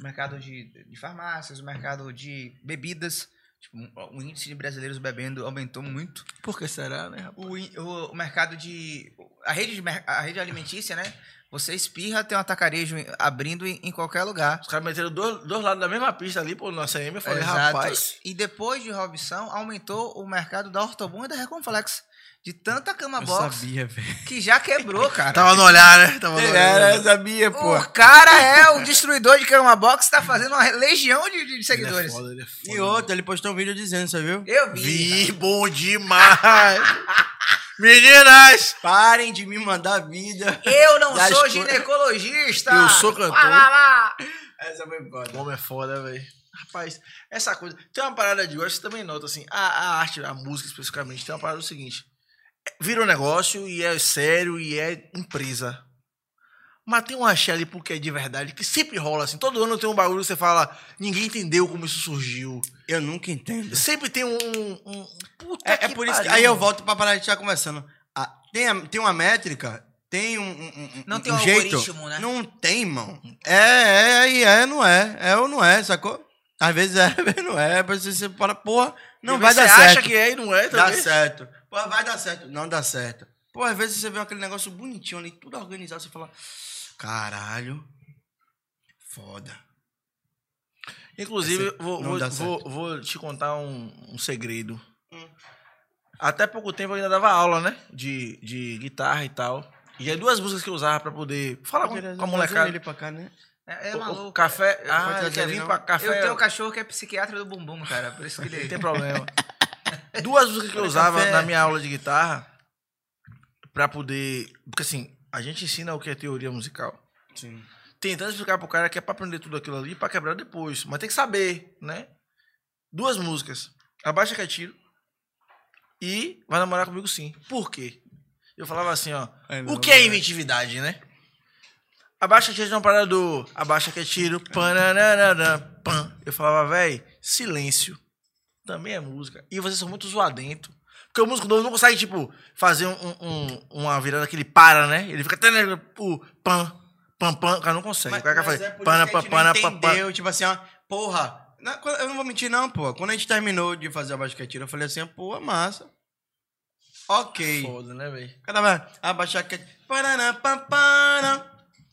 O mercado de, de farmácias, o mercado de bebidas. Tipo, o índice de brasileiros bebendo aumentou muito. Por que será, né, rapaz? O, o- o mercado de. A rede, de a rede alimentícia, né? Você espirra, tem um atacarejo abrindo em, em qualquer lugar. Os caras meteram dois, dois lados da mesma pista ali, pô, na CM. Eu falei, Exato. rapaz. E depois de Robson, aumentou o mercado da Ortobon e da Reconflex. De tanta cama Eu box sabia, velho. que já quebrou, cara. Tava no olhar, né? Tava no olhar. Era, eu sabia, pô. O cara é o destruidor de cama box, tá fazendo uma legião de, de Ele é seguidores. foda, ele é foda. E outro, ele postou um vídeo dizendo, você viu? Eu vi. Vi, bom demais. Meninas! Parem de me mandar vida. Eu não sou co- ginecologista. Eu sou cantor. Vá, vá. Essa foi foda. Como é foda, velho. Rapaz, essa coisa. Tem uma parada de hoje, você também nota, assim, a, a arte, a música especificamente, tem uma parada do seguinte: é, vira um negócio e é sério e é empresa. Mas tem um axé ali porque é de verdade, que sempre rola assim. Todo ano tem um bagulho que você fala, ninguém entendeu como isso surgiu. Eu nunca entendo. Sempre tem um. um- um- puta É, é por isso que. pariu, Aí eu volto pra parar de estar conversando. Ah, tem, a- tem uma métrica, tem um. um- Não um tem um jeito. algoritmo, né? Não tem, irmão. É, é, e é, não é. É ou não é, sacou? Às vezes é, às vezes não é. Às vezes você fala, porra, não E vai você dar acha certo. que é e não é Dá também? certo. Pô, vai dar certo. Não dá certo. Pô, às vezes você vê aquele negócio bonitinho ali, tudo organizado, você fala, caralho, foda. Inclusive, vou, não vou, vou, vou te contar um, um segredo. Hum. Até pouco tempo eu ainda dava aula, né? De, de guitarra e tal. E aí duas músicas que eu usava pra poder falar com, com a molecada. Ele pra cá, né? É, é O- o maluco. café. Eu- Ah, ele quer vir não? pra café. Eu tenho um cachorro que é psiquiatra do bumbum, cara. Por isso que Não ele. tem problema. Duas músicas que eu usava café. na minha aula de guitarra pra poder. Porque assim, a gente ensina o que é teoria musical. Sim. tentando explicar pro cara que é pra aprender tudo aquilo ali pra quebrar depois. Mas tem que saber, né? Duas músicas. Abaixa que é tiro. E vai namorar comigo sim. Por quê? Eu falava assim, ó. Não, o que é inventividade, né? Abaixa que é tiro uma parada do. Abaixa que é tiro. pananana, Pan. Eu falava, véi, silêncio. Também é música. E vocês são muito zoadento. Porque o músico novo não consegue, tipo, fazer um, um- uma virada que ele para, né? Ele fica até né, o pam, pam, pam. O cara não consegue. o cara mas é por pana, isso que pana, pana, entendeu, tipo assim, ó, porra, eu não vou mentir não, pô. Quando a gente terminou de fazer a basqueteira, eu falei assim, pô, massa. Ok. Foda, né, velho? Cada vai, abaixa que Paraná, pam, para,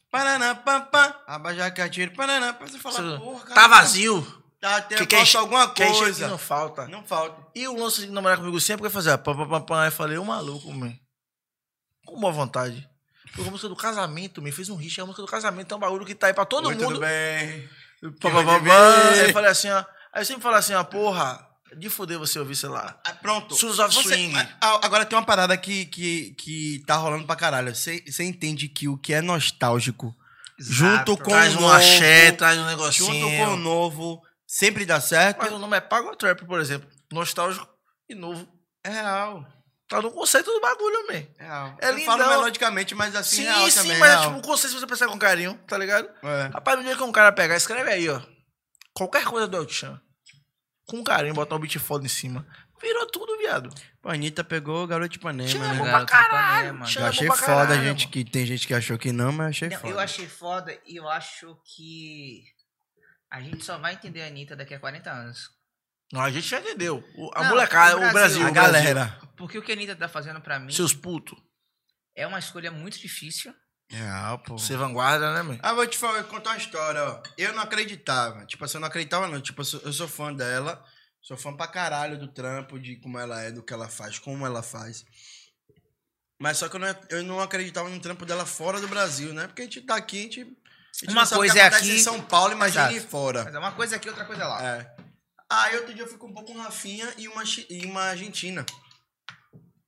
paraná, pam, pam, abaixa que atira, paraná, pra você falar, porra, cara. Tá vazio. Tá, tem, Que falta quem- alguma aqui coisa. não falta. Não falta. E o lance de namorar comigo sempre que fazer pam, pam, pam, eu falei, ô maluco, man. Com boa vontade. Porque a música do casamento, me fez um hit. A música do casamento é um bagulho que tá aí pra todo Oi, mundo. tudo bem? Pá, pá, pá. Aí eu falei assim, ó. Aí eu sempre falo assim, ó, porra, de foder você ouvir, sei lá. Ah, Pronto. Você- Swing. Ah, Agora tem uma parada que, que, que tá rolando pra caralho. Você entende que o que é nostálgico, junto com Traz o um novo, axé, traz um negocinho. junto com o novo, sempre dá certo. Mas o nome é Pago Trap, por exemplo. Nostálgico e novo. É real. Tá no conceito do bagulho, man. É real. É eu falo lindão. melodicamente, mas assim Sim, real sim, também. mas é real. tipo um conceito se você pensar com carinho, tá ligado? É. Rapaz, no dia que um cara pegar, escreve aí, ó. Qualquer coisa do El Chan. Com carinho, botar um beat foda em cima. Virou tudo, viado. Pô, a Anitta pegou o Garoto de Ipanema, Chama né? pra caralho. Chama Eu achei pra foda, caralho, gente, mano. que tem gente que achou que não, mas achei Não, foda. eu achei foda e eu acho que a gente só vai entender a Anitta daqui a 40 anos. Não, a gente já entendeu. O- a Não, molecada, o o Brasil. A o Brasil. galera. Porque o que a Anitta tá fazendo pra mim Seus putos. é uma escolha muito difícil. Real, pô. Ser vanguarda, né, man? Ah, vou te falar, contar uma história, ó. Eu não acreditava. Tipo assim, eu não acreditava, não. Tipo, eu sou, eu sou fã dela. Sou fã pra caralho do trampo, de como ela é, do que ela faz, como ela faz. Mas só que eu não, eu não acreditava no trampo dela fora do Brasil, né? Porque a gente tá aqui, a gente. Uma coisa é aqui- em São Paulo, imagine Exato. fora. Mas é uma coisa aqui, outra coisa lá. É. Aí outro dia eu fui com um pouco com Rafinha e uma, e uma argentina.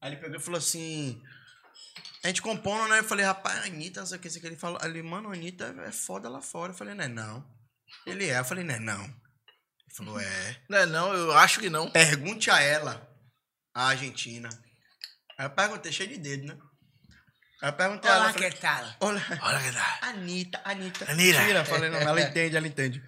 Aí ele pegou e falou assim. A gente compondo, né? Eu falei, rapaz, a Anitta, não sei o que, não sei o que. Ele falou, ele, mano, a Anitta é foda lá fora. Eu falei, não é não. Ele é. Eu falei, não é não. Ele falou, é. Não é não, eu acho que não. Pergunte a ela, a Argentina. Aí eu perguntei, cheio de dedo, né? Aí eu perguntei a ela. falei, tal? Olha, Olha que dá. Anitta, Anitta. Anitta. Mentira, eu falei, não, ela entende, ela entende.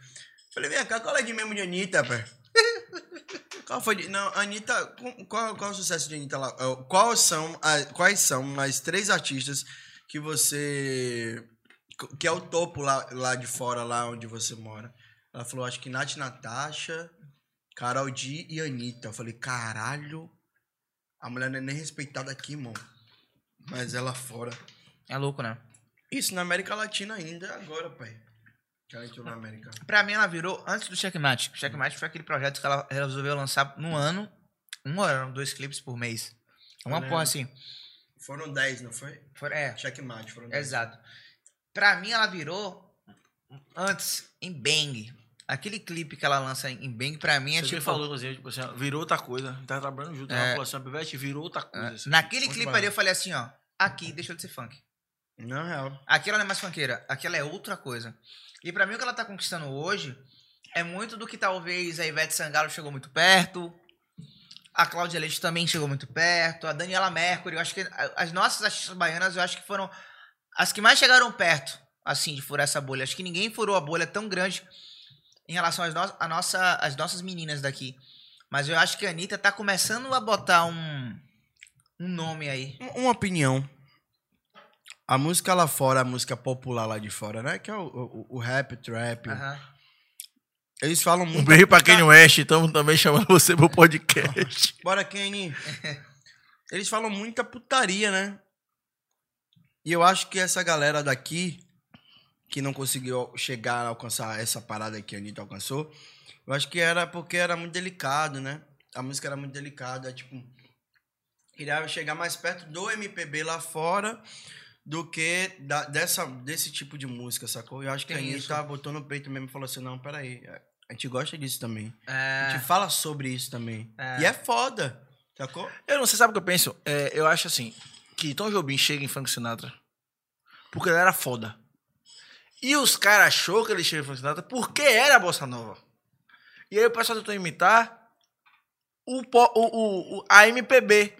Falei, vem cá, qual é de mesmo de Anitta, pé? Qual foi de... Não, Anitta, qual, qual é o sucesso de Anitta lá? É, Quais são, as, quais são as três artistas que você... Que é o topo lá, lá de fora, lá onde você mora? Ela falou, acho que Nath Natasha, Carol D e Anitta. Eu falei, caralho, a mulher não é nem respeitada aqui, irmão. Mas ela fora. É louco, né? Isso na América Latina ainda, agora, pai. Que ela entrou na América. Pra mim, ela virou antes do Checkmate. Checkmate foi aquele projeto que ela resolveu lançar no ano. Um ano, dois clipes por mês. Uma porra assim. Foram 10, não foi? Foi- é, Checkmate, foram 10. exato. Pra mim, ela virou antes em Bang. Aquele clipe que ela lança em Bang, pra mim, é Você tipo. falou, inclusive, tipo assim, virou outra coisa. A tá trabalhando junto. É. Ela falou assim, a Pivete virou outra coisa. assim. Naquele clipe bom. ali, eu falei assim, ó. Aqui deixou de ser funk. Não, real. Aqui ela não é mais funkeira. Aqui ela é outra coisa. E pra mim, o que ela tá conquistando hoje é muito do que talvez a Ivete Sangalo chegou muito perto. A Cláudia Leite também chegou muito perto. A Daniela Mercury. Eu acho que a- as nossas artistas baianas, eu acho que foram as que mais chegaram perto, assim, de furar essa bolha. Acho que ninguém furou a bolha tão grande em relação às, no a nossa, às nossas meninas daqui. Mas eu acho que a Anitta tá começando a botar um, um nome aí. Um- Uma opinião. A música lá fora, a música popular lá de fora, né? Que é o, o, o rap, o trap. Eles falam Um muito. beijo pra Kanye West, estamos também chamando você pro podcast. Bora, Kenny. Eles falam muita putaria, né? E eu acho que essa galera daqui, que não conseguiu chegar a alcançar essa parada que a Anitta alcançou, eu acho que era porque era muito delicado, né? A música era muito delicada, tipo... Queria chegar mais perto do MPB lá fora do que da- dessa, desse tipo de música, sacou? Eu acho que a Tem Anitta botou no peito mesmo e falou assim, não, peraí, a gente gosta disso também. A É, gente fala sobre isso também. É. E é foda, sacou? Eu não sei, sabe o que eu penso? É, eu acho assim, que Tom Jobim chega em Frank Sinatra porque ele era foda. E os caras achou que ele tinha Frank Sinatra porque era bossa nova. E aí o pessoal tentou imitar o, o, o, o- a MPB.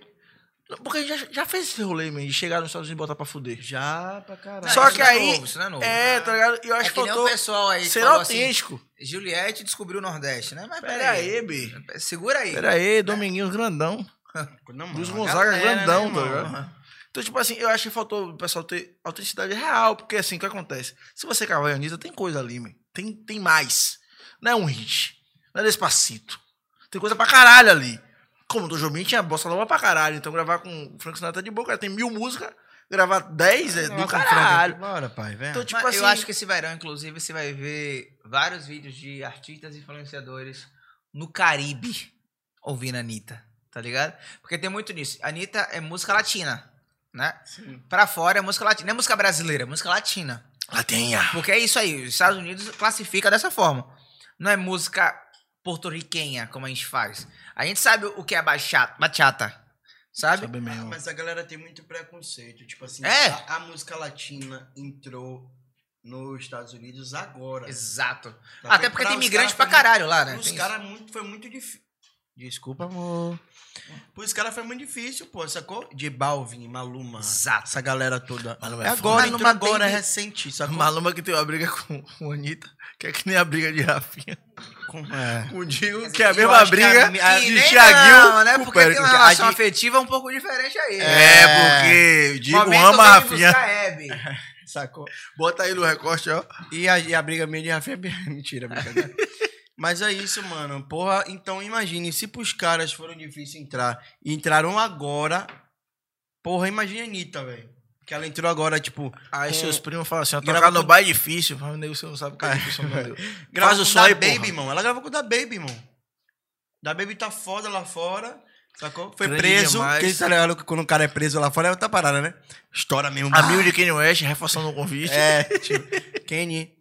Porque a gente já, já fez esse rolê, man, de chegar nos Estados Unidos e botar pra fuder. Já pra caralho. Não, Só isso que não é aí. novo, isso não é novo. É, tá ligado? E eu acho É que que faltou pessoal aí ser assim, autêntico. Juliette descobriu o Nordeste, né? Mas Pera aí, B. Segura aí. Pera aí, Dominguinhos grandão. Não, Luiz mano, a Gonzaga galera, grandão, né, tá ligado? Então, tipo assim, eu acho que faltou o pessoal ter autenticidade real, porque assim, o que acontece? Se você cavar a Anitta, tem coisa ali, man. Tem, tem mais. Não é um hit. Não é despacito. Tem coisa pra caralho ali. Como do Jobim tinha bossa nova pra caralho. Então gravar com o Frank Sinatra de boa, cara, tem mil músicas, gravar dez é do caralho. Bora, pai, vem. Então, tipo Mas assim. eu acho que esse verão, inclusive, você vai ver vários vídeos de artistas e influenciadores no Caribe ouvindo a Anitta, tá ligado? Porque tem muito nisso. A Anitta é música latina, né? Pra fora é música latina. Não é música brasileira, é música latina. Lá tenha. Porque é isso aí, os Estados Unidos classifica dessa forma. Não é música porto-riquenha, como a gente faz. A gente sabe o que é bachata, bachata sabe? Sabe Ah, mesmo. mas a galera tem muito preconceito. Tipo assim, É? a, a música latina entrou nos Estados Unidos agora. Exato. Tá? Até porque tem imigrante pra caralho lá, né? Os caras muito, foi muito difícil. Desculpa, amor. Os caras foi muito difícil, pô, sacou? De Balvin, Maluma. Exato. Essa galera toda. Maluma é é agora, Maluma agora, é bem- recente, sacou? Maluma que tem uma briga com, a Anitta, que é que nem a briga de Rafinha. Com- é. Com o Quer que é a mesma que briga a a- de Thiaguinho não, né? o Porque tem uma relação de- afetiva um pouco diferente aí. É, porque o Digo ama a Rafinha. Sacou? Bota aí no recorte, ó. E a, e a briga minha de Rafinha é mentira, brincadeira. Mas é isso, mano. Porra, então imagine, se pros caras foram difícil entrar e entraram agora, porra, imagine a Anitta, velho. Que ela entrou agora, tipo. Aí com- seus primos falam assim, tocar no com- é difícil. Fala, nego, você não sabe o que é difícil, meu. Grava Faz o som aí, Baby, porra. irmão. Ela gravou com o da Baby, irmão. Da Baby tá foda lá fora. Sacou? Foi Grande preso. Porque tá ligado que quando o cara é preso lá fora é outra parada, né? Estoura mesmo. Amigo de Kanye West, reforçando o convite. É, tipo, Kenny.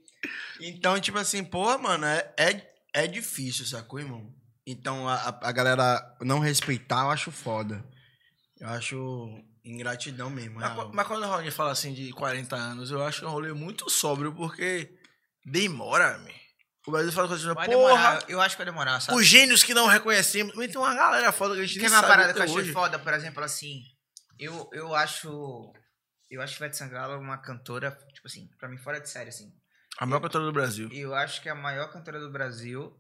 Então, tipo assim, pô, mano, é, é, é difícil, sacou, irmão? Então, a, a- galera não respeitar, eu acho foda. Eu acho ingratidão mesmo. Mas, real. qu- mas quando o Raoni fala assim de 40 anos, eu acho que é um rolê muito sóbrio, porque demora, me. O Brasil fala coisa assim, porra, demorar. Eu acho que vai demorar, sabe? os gênios que não reconhecemos. Mas tem uma galera foda que a gente Quer nem ver uma sabe parada que eu achei hoje. foda, por exemplo, assim. Eu, eu acho. Eu acho Ivete Sangalo uma cantora, tipo assim, pra mim fora de série, assim. A maior cantora do Brasil. Eu acho que é a maior cantora do Brasil.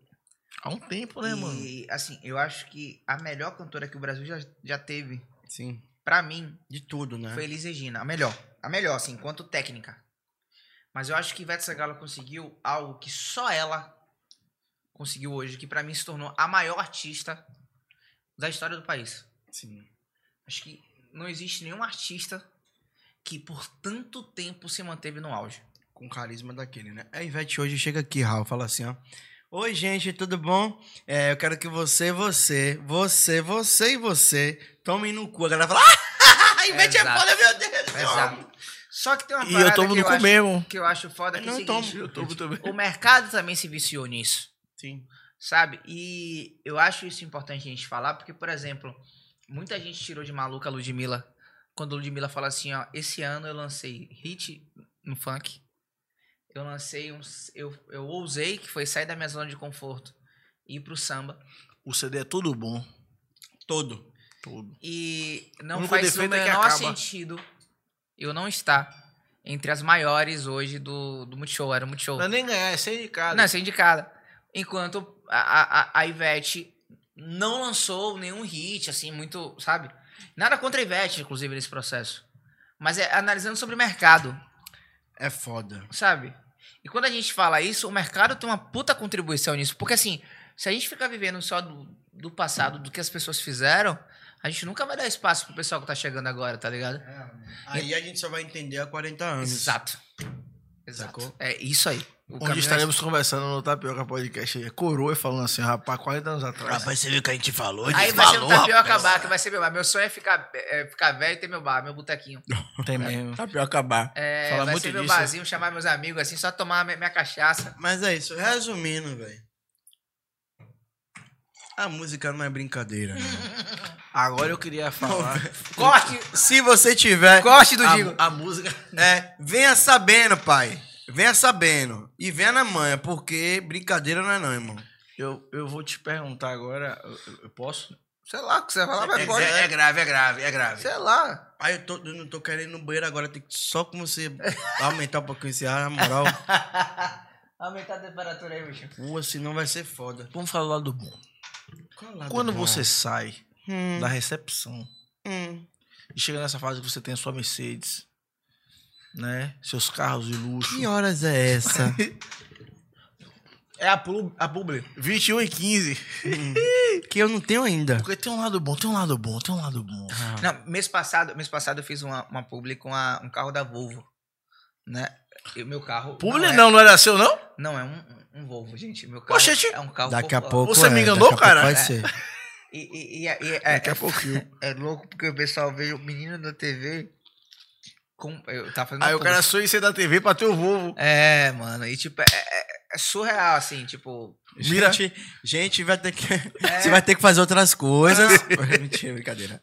Há um tempo, né, mano? e, assim, eu acho que a melhor cantora que o Brasil já, já teve, Sim, pra mim, de tudo, né? foi Elis Regina. A melhor. A melhor, assim, enquanto técnica. Mas eu acho que Ivete Sangalo conseguiu algo que só ela conseguiu hoje, que pra mim se tornou a maior artista da história do país. Sim. Acho que não existe nenhum artista que por tanto tempo se manteve no auge. Com carisma daquele, né? A Ivete hoje chega aqui, Raul, fala assim, ó. Oi, gente, tudo bom? É, eu quero que você, você, você, você e você tomem no cu. A galera fala, ah, a Ivete é, Exato. foda, meu Deus. do céu." Exato. Só que tem uma E parada eu tomo que, no eu cu acho, mesmo. que eu acho foda que é o Não seguinte, tomo. Eu tomo também. o mercado também se viciou nisso, Sim. sabe? E eu acho isso importante a gente falar, porque, por exemplo, muita gente tirou de maluca a Ludmilla, quando a Ludmilla fala assim, ó, esse ano eu lancei hit no funk, eu lancei um, eu, eu ousei, que foi sair da minha zona de conforto, e ir pro samba, O CD é tudo bom. Todo. Tudo. E não faz o é menor acaba. sentido eu não estar entre as maiores hoje do, do Multishow. Era o Multishow. Não é nem ganhar, é ser indicado. Não, ser indicada. Enquanto a, a, a Ivete não lançou nenhum hit, assim, muito, sabe? Nada contra a Ivete, inclusive, nesse processo. Mas é analisando sobre o mercado, É foda. sabe? E quando a gente fala isso, o mercado tem uma puta contribuição nisso. Porque assim, se a gente ficar vivendo só do, do passado, do que as pessoas fizeram, a gente nunca vai dar espaço pro pessoal que tá chegando agora, tá ligado? Aí a gente só vai entender há 40 anos. Exato. Exato. Sacou? É isso aí. O Onde é estaremos conversando no Tapioca Podcast aí. Coroa e falando assim, rapaz, 40 anos atrás. Rapaz, você viu o que a gente falou? Aí vai ser um tapioca bar, que vai ser meu bar. Meu sonho é ficar, é ficar velho e ter meu bar, meu botequinho. Tem mesmo. Tapioca bar. É, Fala vai muito ser meu disso. barzinho, chamar meus amigos assim, só tomar minha, minha cachaça. Mas é isso. Resumindo, velho. A música não é brincadeira. né? Agora eu queria falar. Corte! Se você tiver. Corte do a, Digo. a música. É, venha sabendo, pai. Venha sabendo. E venha na manhã, porque brincadeira não é não, irmão. Eu, eu vou te perguntar agora. eu- Eu posso? Sei lá, o que você vai falar, É, mas pode. é- é grave, é grave, é grave. Sei lá. Aí eu, tô, eu não tô querendo ir no banheiro agora, tem que só como você aumentar um pouquinho esse ar, na moral. Aumentar a temperatura aí, bicho. Pô, senão vai ser foda. Vamos falar do lado bom. Qual é lado Quando bom? você sai Hum, da recepção hum. e chega nessa fase que você tem a sua Mercedes, né? Seus carros de luxo. Que horas é essa? É a, pub, a publi. 21 e 15. que eu não tenho ainda. Porque tem um lado bom, tem um lado bom, tem um lado bom. Ah. Não, mês passado, mês passado eu fiz uma, uma publi com a- um carro da Volvo. Né? E meu carro. Publi não, é, não, não era seu, não? não, é um, um Volvo, gente. Meu carro Oxente. é um carro Daqui a popular. pouco Você me é, enganou, a pouco cara? Vai É. ser. E, e, e, e- é, Daqui a é- pouquinho. é louco porque o pessoal vê o menino da TV. Com, eu tava fazendo Aí o cara sonha em ser da TV pra ter o Volvo. É, mano. E tipo, é, é- é surreal, assim, tipo. Mira. Gente, gente vai ter que. É. Você vai ter que fazer outras coisas. Mentira, brincadeira.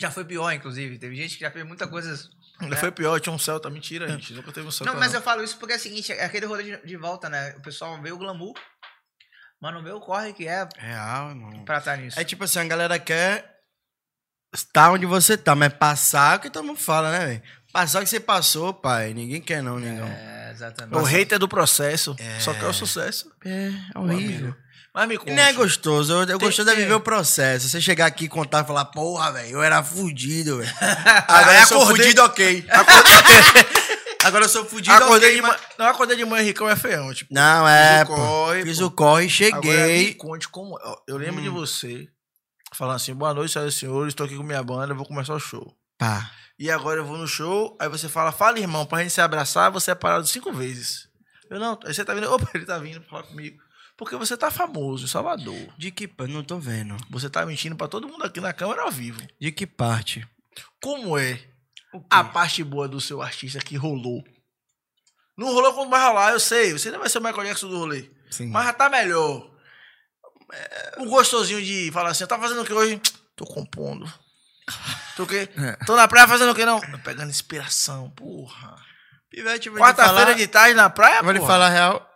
Já foi pior, inclusive. Teve gente que já fez muita coisa. Ainda foi pior, tinha um Celta. Mentira, gente. Nunca teve um Celta. Não, mas eu falo isso porque é o seguinte, é aquele rolê de, de volta, né? O pessoal vê o glamour, mas não vê o corre que é Real, irmão. pra estar nisso. É tipo assim, a galera quer estar onde você tá, mas passar é o que todo mundo fala, né, velho? Passar o que você passou, pai. Ninguém quer, não, negão. É, exatamente. O hater do processo. Só quer o sucesso. É, horrível. Mas me E conta. não é gostoso, eu, eu gosto de viver o processo. Você chegar aqui e contar e falar, porra, velho, eu era fudido, velho. Agora eu sou acordei- fudido, ok. Agora eu sou fudido, Acordei ok. de mas- manhã. Não, acordei de manhã, Ricão é feião. Tipo, Não, é, Fiz o pô. corre, Fiz pô. o corre, Agora me cheguei. conte como. eu- Eu lembro de Hum. você falando assim: boa noite, senhoras e senhores, estou aqui com minha banda, eu vou começar o show. Pá. E agora eu vou no show, aí você fala, fala, irmão, pra gente se abraçar, você é parado cinco vezes. Eu não, aí você tá vindo, opa, ele tá vindo falar comigo. Porque você tá famoso em Salvador. De que parte? Não tô vendo. Você tá mentindo pra todo mundo aqui na câmera ao vivo. De que parte? Como é a parte boa do seu artista que rolou? Não rolou quando vai rolar, eu sei. Você não vai ser o Michael Jackson do rolê. Sim. Mas já tá melhor. É, O gostosinho de falar assim, tá fazendo o que hoje? Tô compondo. Tô o quê? Tô na praia fazendo o que não? Tô pegando inspiração, porra. Pivete, lhe Quarta-feira falar- de tarde na praia, Vou lhe porra? falar a real.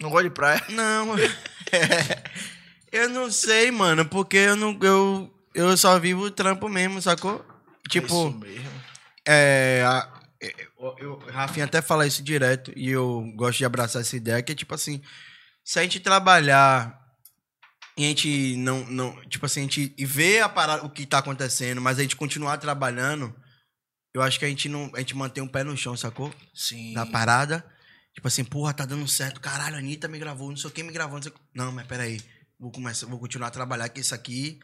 Não gosto de praia. Não. eu não sei, mano, porque eu não. Eu, eu só vivo o trampo mesmo, sacou? Tipo, Isso mesmo. é. a- é, eu, eu- Rafinha até fala isso direto e eu gosto de abraçar essa ideia, que é tipo assim, se a gente trabalhar e a gente não, não tipo assim, a gente e ver a parada, o que tá acontecendo, mas a gente continuar trabalhando, eu acho que a gente não, a gente mantém um pé no chão, sacou? Sim. da parada. Tipo assim, porra, tá dando certo. Caralho, a Anitta me gravou, não sei quem me gravou. Não, sei... não mas peraí. Vou, começar, vou continuar a trabalhar que isso aqui.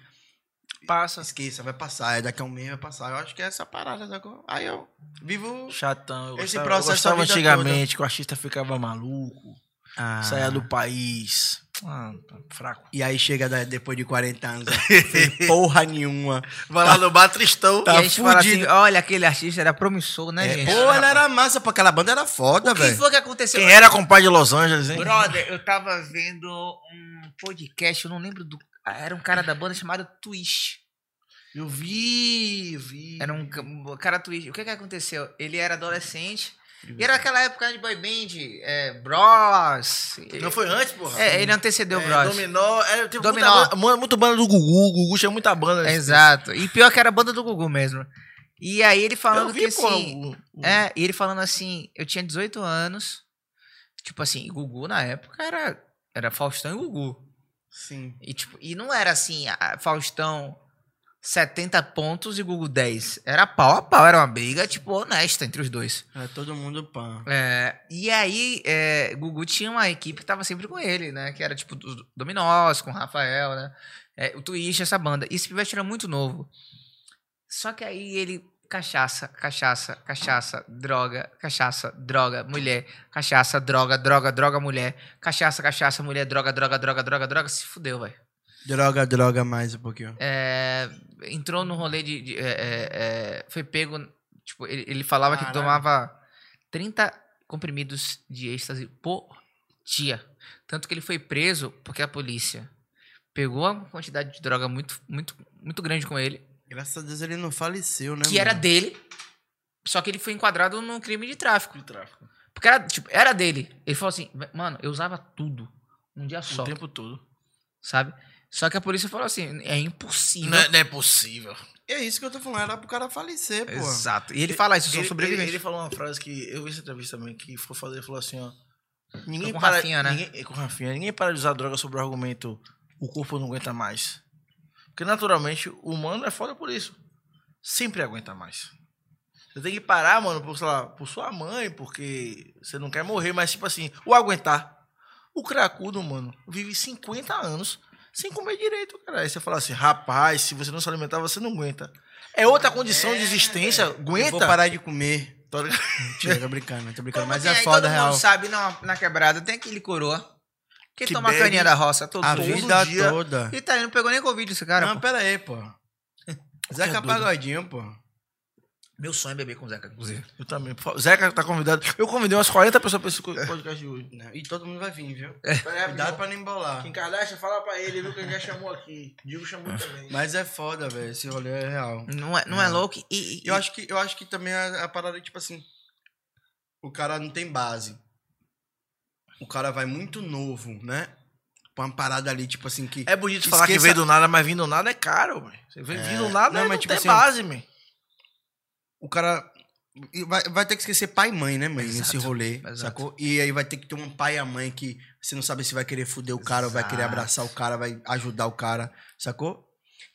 Passa. Esqueça, vai passar. É daqui a um mês vai passar. Eu acho que é essa parada. sacou? Aí eu vivo. Chatão. Eu Esse gostava, processo eu gostava antigamente que o artista ficava maluco, Ah. saia do país. Ah, tá fraco. E aí chega da- depois de 40 anos. ó, porra nenhuma. Vai lá no bar tristão. Tá e a gente fala assim, olha, aquele artista era promissor, né, É, gente? pô, ela era massa, pô. Aquela banda era foda, O que velho. foi que aconteceu? Quem era compadre de Los Angeles, hein? Brother, eu tava vendo um podcast, eu não lembro do. Era um cara da banda chamado Twist. Eu vi, eu vi. Era um um cara Twist. O que que aconteceu? Ele era adolescente. E era aquela época de boy band, é, Bros. Não foi antes, porra? É, ele antecedeu o É, Bros. Dominó. Era, tipo, Dominó. Muita, banda, muito banda do Gugu. O Gugu tinha muita banda. nesse- Exato. E pior que era a banda do Gugu mesmo. E aí ele falando Eu vi, que porra, assim. o- o- É, e ele falando assim, eu tinha 18 anos. Tipo assim, Gugu na época era, era Faustão e Gugu. Sim. E, tipo, e não era assim, Faustão 70 pontos e Gugu 10. Era pau a pau, era uma briga, tipo, honesta entre os dois. É todo mundo pã. É, e aí, é, Gugu tinha uma equipe que tava sempre com ele, né? Que era tipo dos Dominós, com o Rafael, né? É, o Twist, essa banda. E esse pivete era muito novo. Só que aí ele. Cachaça, cachaça, cachaça, droga, cachaça, droga, mulher, cachaça, droga, droga, droga, mulher, cachaça, cachaça, mulher, droga, droga, droga, droga, droga, se fudeu, velho. Droga, droga mais um pouquinho. É, entrou no rolê de. de- é, é, é, foi pego. Tipo, ele, ele falava que Caralho. tomava 30 comprimidos de êxtase por dia. Tanto que ele foi preso porque a polícia pegou uma quantidade de droga muito, muito, muito grande com ele, Graças a Deus ele não faleceu, né? que era mano? dele. Só que ele foi enquadrado num crime de tráfico. De tráfico. Porque era, tipo, era dele. Ele falou assim, mano, eu usava tudo. Um dia só. O tempo todo. Sabe? Só que a polícia falou assim, é impossível. Não é, não é possível. É isso que eu tô falando, era pro cara falecer, pô. Exato. E ele fala isso, eu sou Ele, sobrevivente. ele, ele falou uma frase que eu vi essa entrevista também, que foi fazer, ele falou assim, ó. Ninguém com para, Rafinha, né? ninguém, é, com Rafinha, ninguém para de usar droga sobre o argumento o corpo não aguenta mais. Porque naturalmente o humano é foda por isso. Sempre aguenta mais. Você tem que parar, mano, por, sei lá, por sua mãe, porque você não quer morrer, mas tipo assim, o aguentar. O cracudo, mano, vive 50 anos sem comer direito, cara. Aí você fala assim, rapaz, se você não se alimentar, você não aguenta. É outra condição de existência, aguenta. vou parar de comer. Tá ligado? Mentira, tô brincando, tô brincando. Como Mas é aí, foda, todo real. mundo sabe, na, na quebrada tem aquele coroa. Que, Que toma caninha da roça todo, A todo vida dia. toda. E tá aí, não pegou nem Covid esse cara. não, pô. pera aí, pô. Zeca doido. Pagodinho, pô. Meu sonho é beber com o Zeca, inclusive. Eu também. por favor. Zeca tá convidado. Eu convidei umas 40 pessoas pra esse podcast de hoje. Não, E todo mundo vai vir, viu? Pera aí, Cuidado pra não embolar. Kim Kardashian, fala pra ele, viu, que ele já chamou aqui. Digo chamou também. Mas é foda, velho. Esse rolê é real. Não é, não é louco? E, e- Eu acho que, eu acho que também a, a parada, tipo assim. O cara não tem base. O cara vai muito novo, né? Pra uma parada ali, tipo assim, que. É bonito falar que Esqueça- veio do nada, mas vindo do nada é caro, velho. Você vem É. vindo do nada, Não, mas não tipo tem assim, base, man. O cara. Vai, vai ter que esquecer pai e mãe, né, mãe? Nesse Exato, rolê, exato. sacou? E aí vai ter que ter um pai e a mãe que você não sabe se vai querer foder o cara ou vai querer Exato. abraçar o cara, vai ajudar o cara, sacou?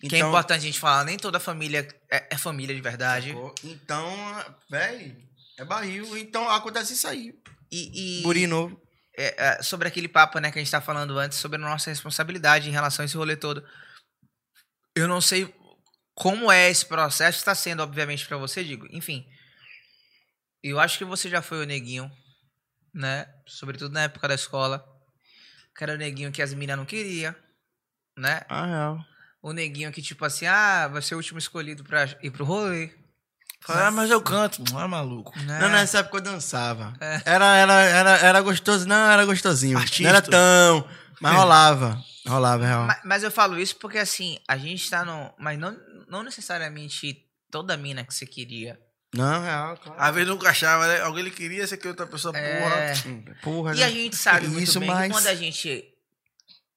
que é importante a gente falar, nem toda família é, é família de verdade. sacou? Então, velho, é barril. Então acontece isso aí. E, e- novo. é, é, sobre aquele papo né, que a gente tá falando antes, sobre a nossa responsabilidade em relação a esse rolê todo. Eu não sei como é esse processo, está sendo, obviamente, pra você, digo. Enfim, eu acho que você já foi o neguinho, né? Sobretudo na época da escola. Que era o neguinho que as meninas não queriam, né? Ah, real. O neguinho que, tipo assim, ah, vai ser o último escolhido pra ir pro rolê. Fala, ah, mas eu canto. Não é maluco. Né? Não, nessa época eu dançava. É. Era, era, era, era gostoso, não, era gostosinho. Artista. Não era tão. Mas rolava. Rolava, real. Ma- Mas, eu falo isso porque, assim, a gente tá no. Mas não, não necessariamente toda mina que você queria. Não, real, claro. Às vezes nunca achava, né? Alguém ele queria, você queria outra pessoa, É. porra. Porra, E né? a gente sabe muito Isso, bem mas- que quando a gente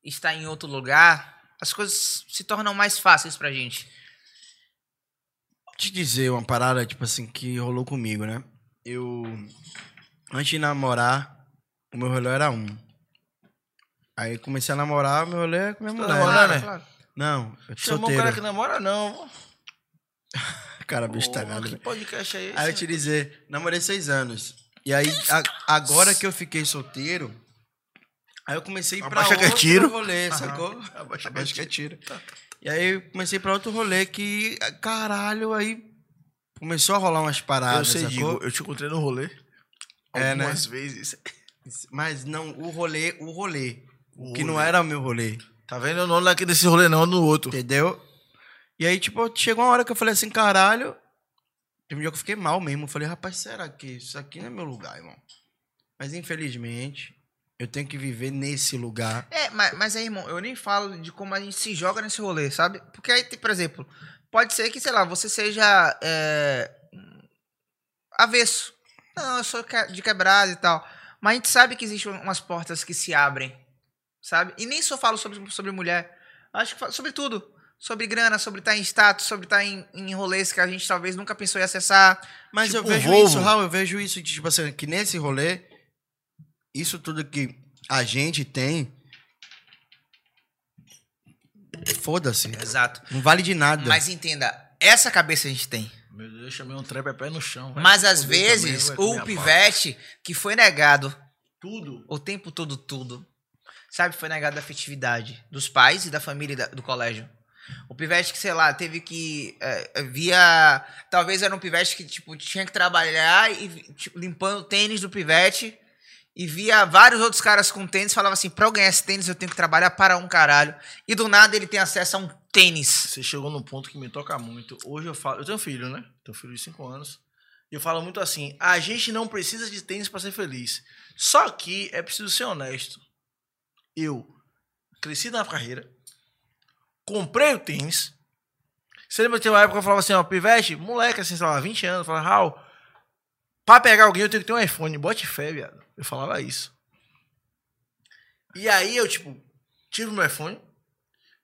está em outro lugar, as coisas se tornam mais fáceis pra gente. te dizer uma parada, tipo assim, que rolou comigo, né? Eu. Antes de namorar, o meu rolê era um. Aí comecei a namorar, meu rolê é com minha Tá mulher. namorando, né? né? claro. Não, eu um solteiro. cara que namora, não. Cara, bicho tá nada. que podcast é esse? Aí eu te dizer, namorei seis anos. E aí, a- agora que eu fiquei solteiro, aí eu comecei pra Abaixa que é outro tiro. rolê, sacou? Abaixa que é Abaixa que é tiro. tiro. E aí eu comecei pra outro rolê que, caralho, aí começou a rolar umas Eu paradas, sei, sacou? digo, eu te encontrei no rolê. É, né? Algumas vezes. Mas não, o rolê, o rolê. O que não era o meu rolê, Tá vendo? Eu não aqui desse rolê, não, no outro. entendeu? E aí, tipo, chegou uma hora que eu falei assim, caralho. Teve um dia que eu fiquei mal mesmo. Eu falei, rapaz, será que isso aqui não é meu lugar, irmão? Mas infelizmente, eu tenho que viver nesse lugar. É, mas, mas aí, irmão, eu nem falo de como a gente se joga nesse rolê, sabe? Porque aí, por exemplo, pode ser que, sei lá, você seja é, avesso. Não, eu sou de quebrada e tal. Mas a gente sabe que existem umas portas que se abrem, sabe? E nem só falo sobre, sobre mulher. Acho que falo sobre tudo. Sobre grana, sobre estar em status, sobre estar em, em rolês que a gente talvez nunca pensou em acessar. Mas eu Tipo, vejo Volvo. isso, Raul, eu vejo isso, tipo assim, que nesse rolê, isso tudo que a gente tem. Foda-se. Exato. Não vale de nada. Mas entenda, essa cabeça a gente tem. Meu Deus, eu chamei um trap é pé no chão. vai Mas às vezes também, o pivete que foi negado. Tudo. o tempo todo tudo, sabe, foi negado a afetividade dos pais e da família e da- do colégio. O pivete que, sei lá, teve que é, via, talvez era um pivete que tipo tinha que trabalhar e tipo, limpando o tênis do pivete e via vários outros caras com tênis, falava assim, pra eu ganhar esse tênis eu tenho que trabalhar para um caralho. E do nada ele tem acesso a um tênis. Você chegou num ponto que me toca muito. Hoje eu falo. Eu tenho um filho, né? Tenho um filho de 5 anos. E eu falo muito assim: a gente não precisa de tênis pra ser feliz. Só que é preciso ser honesto. Eu cresci na carreira, comprei o tênis. Você lembra que tinha uma época que eu falava assim: ó, Pivete, moleque, assim, sei lá, 20 anos, eu falava, Raul, Pra pegar alguém, eu tenho que ter um iPhone. Bote fé, viado. Eu falava isso. E aí eu, tipo, tive meu iPhone,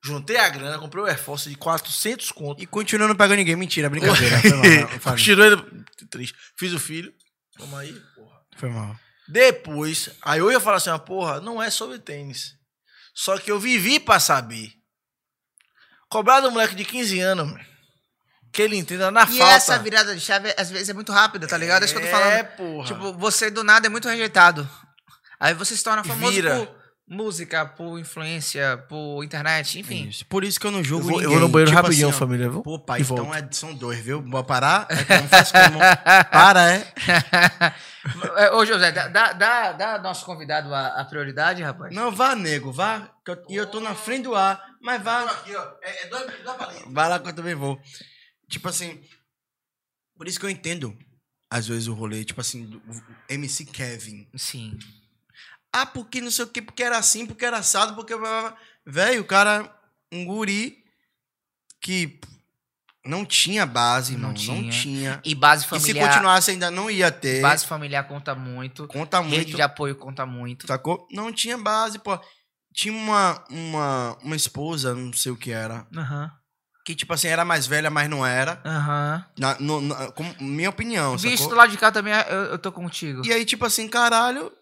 juntei a grana, comprei o Air Force de 400 conto. E continuando não pagando ninguém. Mentira, brincadeira. Foi mal. Tirou ele. Triste. Fiz o filho. Toma aí, porra. Foi mal. Depois, aí eu ia falar assim, ah, porra, não é sobre tênis. Só que eu vivi pra saber. Cobrar do moleque de 15 anos, que ele entenda na E falta. essa virada de chave, às vezes, é muito rápida, tá ligado? É isso que eu tô falando. É, porra. Tipo, você do nada é muito rejeitado. Aí você se torna famoso Vira. por música, por influência, por internet, enfim. Isso. Por isso que eu não eu julgo vou, eu ninguém. vou no banheiro Tipo rapidinho, assim, ó, família, viu? Pô, pai, E então é, são dois, viu? Vou parar? É como faz como? Para, é? É, Ô, José, dá, dá, dá, dá nosso convidado a, a prioridade, rapaz. Não, vá, nego, vá. que eu- E eu, tô na frente do ar, mas vá. Aqui, ó. É, é dois, dois palitos. Vai lá que eu também vou. Tipo assim, por isso que eu entendo, às vezes, o rolê, tipo assim, do MC Kevin. Sim. Ah, porque não sei o que, porque era assim, porque era assado, porque. Velho, o cara, um guri que não tinha base, Não não, não tinha. tinha. E base E se familiar. continuasse, ainda não ia ter. Base familiar conta muito. Conta Rede muito. de apoio conta muito. Sacou? Não tinha base, pô. Tinha uma, uma, uma esposa, não sei o que era, Aham. que, tipo assim, era mais velha, mas não era. Aham. Na, no- na- como minha opinião, Visto sacou? do lado de cá também, eu, eu tô contigo. E aí, tipo assim, caralho,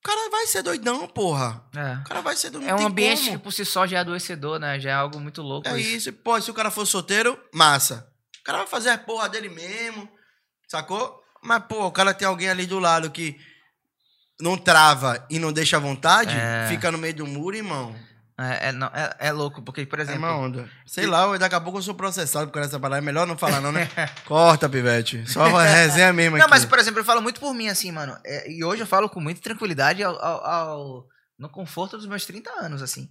o cara vai ser doidão, porra. É. O cara vai ser doidão. É um ambiente como. que por si só já é adoecedor, né? Já é algo muito louco. É isso. E, pô, se o cara for solteiro, massa. O cara vai fazer a porra dele mesmo, sacou? Mas, pô, o cara tem alguém ali do lado que não trava e não deixa à vontade, É. fica no meio do muro, irmão. É, é, não, é, é louco, porque, por É exemplo. uma onda. Sei lá, daqui a pouco eu sou processado por dessa parada. É melhor não falar, não, né? Corta, pivete. Só resenha mesmo Não, aqui. mas, por exemplo, eu falo muito por mim, assim, mano. É, e hoje eu falo com muita tranquilidade ao, ao- ao- no conforto dos meus 30 anos, assim.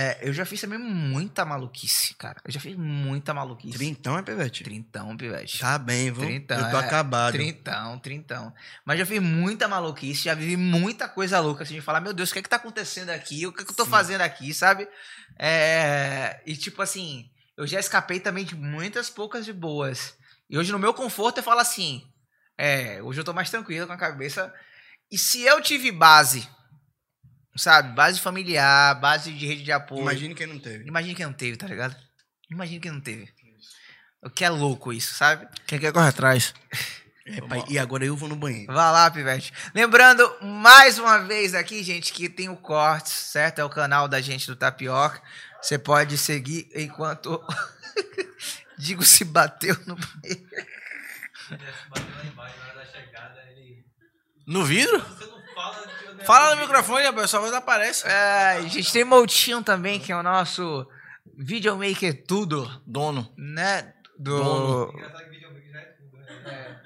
É, eu já fiz também muita maluquice, cara. Eu já fiz muita maluquice. Trintão é pivete? Trintão, pivete. Tá bem, viu? Trintão, eu tô é. acabado. Trintão, trintão. Mas já fiz muita maluquice, já vivi muita coisa louca, assim, de falar, meu Deus, o que é que tá acontecendo aqui? O que é que eu tô fazendo aqui, sabe? É, E tipo assim, eu já escapei também de muitas poucas de boas. E hoje no meu conforto eu falo assim, é, hoje eu tô mais tranquilo com a cabeça. E se eu tive base, sabe? Base familiar, base de rede de apoio. Imagine quem não teve. Imagine quem não teve, tá ligado? Imagine quem não teve. O que é louco isso, sabe? Quem quer correr atrás? É, pai, e agora eu vou no banheiro. Vá lá, Pivete. Lembrando, mais uma vez aqui, gente, que tem o Cortes, certo? É o canal da gente do Tapioca. Você pode seguir enquanto Digo se bateu no banheiro. No vidro? Fala no microfone, rapaz, só voz aparece. É, a gente tem Moutinho também, que é o nosso videomaker tudo, Dono. né? Do... Dono. É.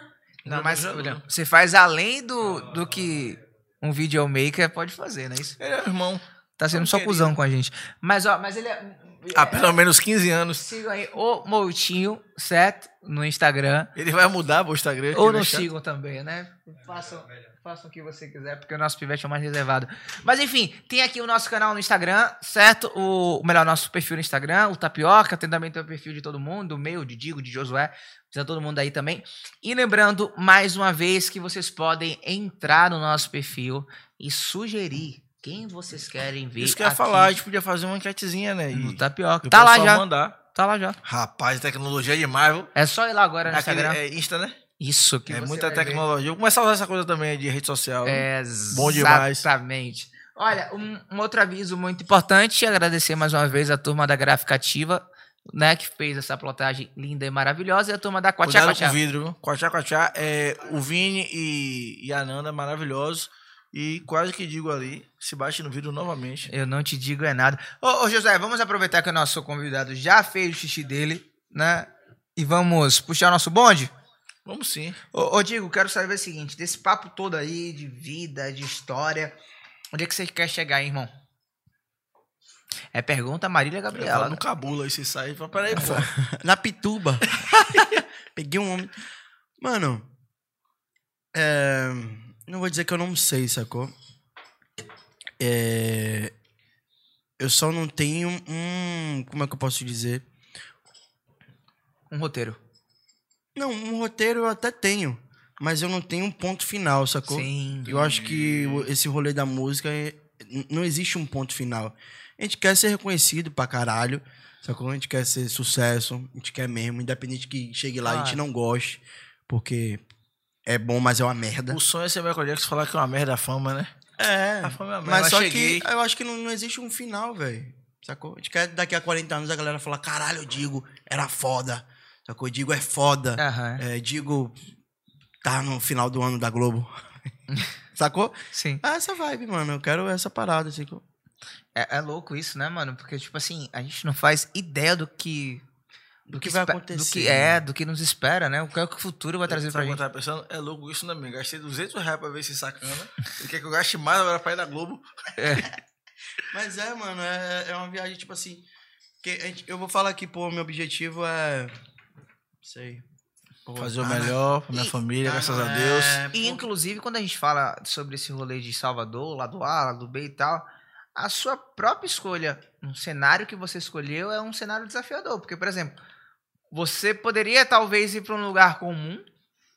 Não, mas William, você faz além do, do que um videomaker pode fazer, não é isso? Ele é o irmão. Tá sendo só cuzão com a gente. Mas, ó, mas ele é... Há pelo menos 15 anos. Sigam aí o Moutinho, certo? No Instagram. Ele vai mudar pro Instagram. Ou nos vai sigam também, né? Façam, façam o que você quiser, porque o nosso pivete é o mais reservado. Mas enfim, tem aqui o nosso canal no Instagram, certo? O, o melhor, nosso perfil no Instagram, o Tapioca, tem também tem o perfil de todo mundo, do meu, de Digo, de Josué, precisa todo mundo aí também. E lembrando, mais uma vez, que vocês podem entrar no nosso perfil e sugerir quem vocês querem ver. Isso que eu ia falar, a gente podia fazer uma enquetezinha, né? no E Tapioca. o Tá lá já. mandar. Tá lá já. Rapaz, tecnologia é demais, viu? É só ir lá agora no Aquele, Instagram. é Insta, né? Isso que é muita tecnologia. Vou começar a usar essa coisa também de rede social. É, Bom demais. Exatamente. Olha, um, um outro aviso muito importante, agradecer mais uma vez a turma da Gráfica Ativa, né, que fez essa plotagem linda e maravilhosa, e a turma da Quachá Cuidado com Quachá. o vidro? Quachá, quachá. É, o Vini e, e a Nanda maravilhosos. E quase que digo ali, se bate no vidro novamente. Eu não te digo é nada. Ô, ô, José, vamos aproveitar que o nosso convidado já fez o xixi dele, né, e vamos puxar o nosso bonde? Vamos sim. Ô, ô Digo, quero saber o seguinte, desse papo todo aí de vida, de história, onde é que você quer chegar, hein, irmão? É pergunta Marília Ela Gabriela. no cabula aí, você sai e fala, peraí, pô. Na pituba. Peguei um homem. Mano, é, não vou dizer que eu não sei, sacou? É, eu só não tenho um. Como é que eu posso dizer? Um roteiro. Não, um roteiro eu até tenho. mas eu não tenho um ponto final, sacou? Sim. Eu acho que esse rolê da música é- não existe um ponto final. A gente quer ser reconhecido pra caralho, sacou? A gente quer ser sucesso, a gente quer mesmo, independente que chegue lá a gente não goste, porque é bom, mas é uma merda. O sonho é ser Michael Jackson falar que é uma merda a fama, né? É, A fama é uma merda. mas Mas só cheguei. que eu acho que não, não existe um final, velho. Sacou? A gente quer daqui a 40 anos a galera falar, caralho, eu digo, era foda. Sacou? Eu digo, é foda. Aham. É, digo, tá no final do ano da Globo. Sacou? Sim. É essa vibe, mano. Eu quero essa parada, assim. que eu- É, é louco isso, né, mano? Porque, tipo assim, a gente não faz ideia do que. Do que vai espe- acontecer. Do que é, do que nos espera, né? O que é que o futuro vai trazer pra o que gente. eu tava pensando? É louco isso, né, amigo? Gastei 200 reais pra ver esse sacana. Ele quer que eu gaste mais agora pra ir na Globo. Mas é, mano, é, é uma viagem, tipo assim. Que a gente- eu vou falar aqui, pô, meu objetivo é. Sei. Pô, Fazer o ah, melhor pra minha E- família, ah, graças a é, Deus. E, pô, inclusive, quando a gente fala sobre esse rolê de Salvador, lado A, lado B e tal, a sua própria escolha, um cenário que você escolheu é um cenário desafiador. Porque, por exemplo, você poderia talvez ir pra um lugar comum,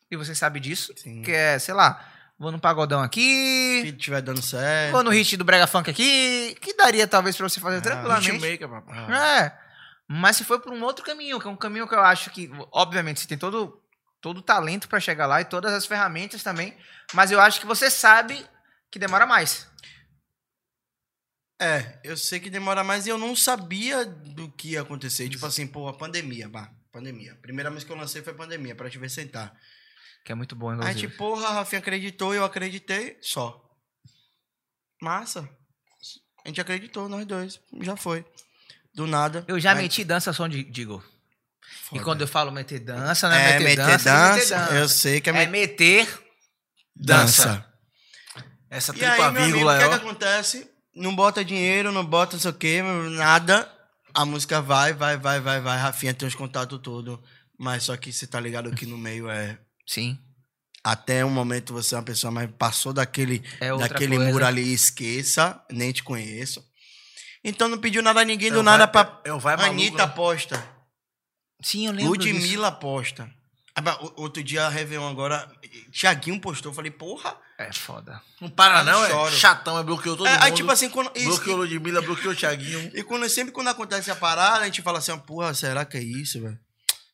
e você sabe disso, Sim. que é, sei lá, vou no pagodão aqui, Se tiver dando certo. vou no hit do Brega Funk aqui, que daria talvez pra você fazer Ah, tranquilamente. Hitmaker, papai. É. Mas se foi por um outro caminho, que é um caminho que eu acho que, obviamente, você tem todo todo o talento pra chegar lá e todas as ferramentas também, mas eu acho que você sabe que demora mais. É, eu sei que demora mais e eu não sabia do que ia acontecer. Tipo assim, pô, a pandemia, bah, pandemia. Primeira música que eu lancei foi pandemia, pra te ver sentar. Que é muito bom, Aí, inclusive. tipo, porra, a Rafinha acreditou, eu acreditei, só. Massa. A gente acreditou, nós dois. Já foi. Do nada. eu já Mas- meti dança som de Digo. E quando eu falo meter dança, não é, É, meter, dança, é meter dança. eu sei que é, É meter meter dança. Essa E aí, meu amigo, o vírgula que, é, é que acontece? Não bota dinheiro, não bota não sei o quê, nada. A música vai, vai, vai, vai, vai. Rafinha tem os contatos tudo. Mas só que você tá ligado que no meio é. Sim. Até um momento você é uma pessoa, mas passou daquele, É daquele coisa. muro ali, esqueça, nem te conheço. Então não pediu nada a ninguém, do o nada vai- pra. o vai maluco, Anitta né? aposta. Sim, eu lembro disso. Ludmilla aposta. Ah, Outro dia, Réveillon agora, Tiaguinho postou. Eu falei, porra. É foda. Não para Quase não, é choro. chatão, é bloqueou todo É, mundo. aí, tipo assim, quando. isso- bloqueou Ludmilla, bloqueou o Thiaguinho. E quando, sempre quando acontece a parada, a gente fala assim, porra, será que é isso, velho?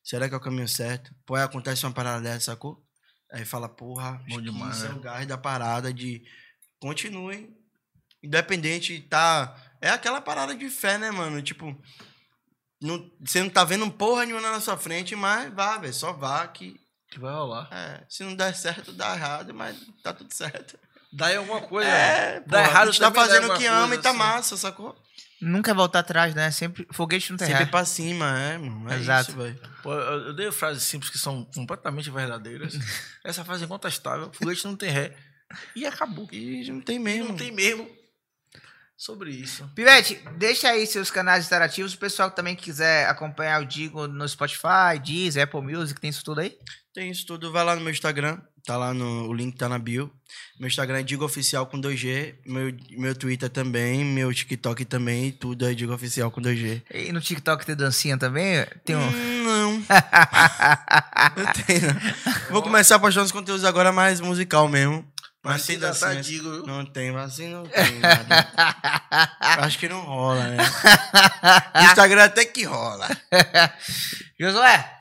Será que é o caminho certo? Pô, aí acontece uma parada dessa, sacou? Aí fala, porra, Bom demais, isso é o gás da parada de continuem. Independente, tá. É aquela parada de fé, né, mano? Tipo, não, você não tá vendo porra nenhuma na sua frente, mas vá, velho, só vá que. Que vai rolar. é, se não der certo, dá errado, mas tá tudo certo. Dá aí alguma coisa. É, dá porra, errado a gente tá dá fazendo o que ama e tá assim. massa, sacou? Nunca voltar atrás, né? Sempre foguete não tem Sempre pra cima, é, mano. É Exato. isso, velho. Pô, eu, dei frases simples que são completamente verdadeiras. Essa frase é incontestável. Foguete não tem ré. E acabou. E não tem E mesmo. não tem mesmo. Sobre isso. Pivete, deixa aí seus canais interativos. O pessoal que também quiser acompanhar o Digo no Spotify, Deezer, Apple Music, tem isso tudo aí? Tem isso tudo. Vai lá no meu Instagram. Tá lá no. O link tá na bio. Meu Instagram é Digo Oficial com 2G. Meu, meu Twitter também. Meu TikTok também. Tudo é Digo Oficial com 2G. E no TikTok tem dancinha também? Tem um... Hum, não. não tem, não. Vou começar a postar uns conteúdos agora mais musical mesmo. Mas ainda tá digo, viu? Não tem, mas assim não tem. nada. Acho que não rola, né? Instagram até que rola. Josué,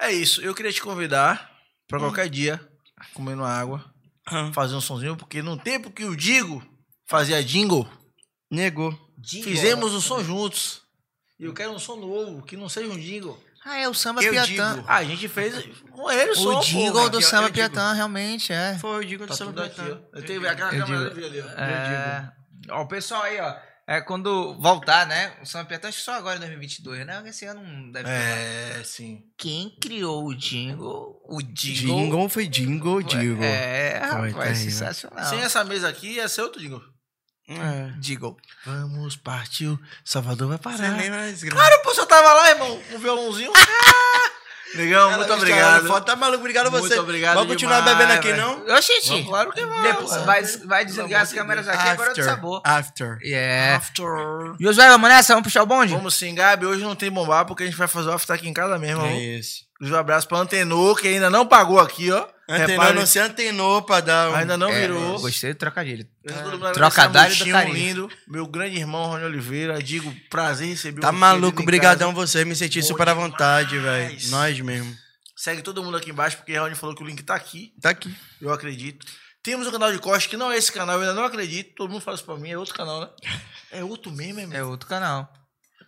É isso. Eu queria te convidar pra qualquer dia, comendo água, fazer um sonzinho, porque no tempo que o Digo fazia jingle, Negou. fizemos o som juntos. E eu quero um som novo, que não seja um jingle. Ah, é o Samba Eu Piatã. digo. Ah, a gente fez com ele o som, O jingle do aqui, Samba eu digo. Piatã, realmente, é. Foi, eu digo Tá do Samba aqui, Piatã. ó. Eu tenho aquela Eu câmera digo. ali, ó. É... Ó, o pessoal aí, ó. É quando voltar, né? O Samba Piatã, acho que só agora em 2022, né? Esse ano não deve ter. É, sim. Quem criou o jingle? O jingle. Jingle foi jingle, jingle. É, Foi rapaz, terrível. sensacional. Sem essa mesa aqui, ia ser outro jingle. É. Vamos, partiu. Salvador vai Você parar. mais grande. Claro, pô, você tava lá, irmão, com o violãozinho. Negão, muito obrigado. Foto, tá maluco, obrigado a Muito você. obrigado Vamos continuar demais, bebendo aqui, velho. não? Vamos, claro que vai. Depois vai, vai desligar as câmeras aqui agora do sabor. After. É. After. Josué, vamos nessa? Vamos puxar o bonde? Vamos sim, Gabi. Hoje não tem bombar porque a gente vai fazer o after aqui em casa mesmo. É vamos? isso. Um abraço pra Antenor, que ainda não pagou aqui, ó. Antenou, Repare- não se antenou pra dar um... Ainda não É, virou. Gostei do trocadilho. Mundo Trocadilho do Mutinho carinho. lindo. Meu grande irmão, Rony Oliveira. Digo, prazer em receber Tá maluco, brigadão você, me senti super à vontade, velho. Nós mesmo. Segue todo mundo aqui embaixo, porque Rony falou que o link tá aqui. Tá aqui. Eu acredito. Temos um canal de corte que não é esse canal, eu ainda não acredito. Todo mundo fala isso pra mim, é outro canal, né? É outro mesmo, é É mesmo. outro canal.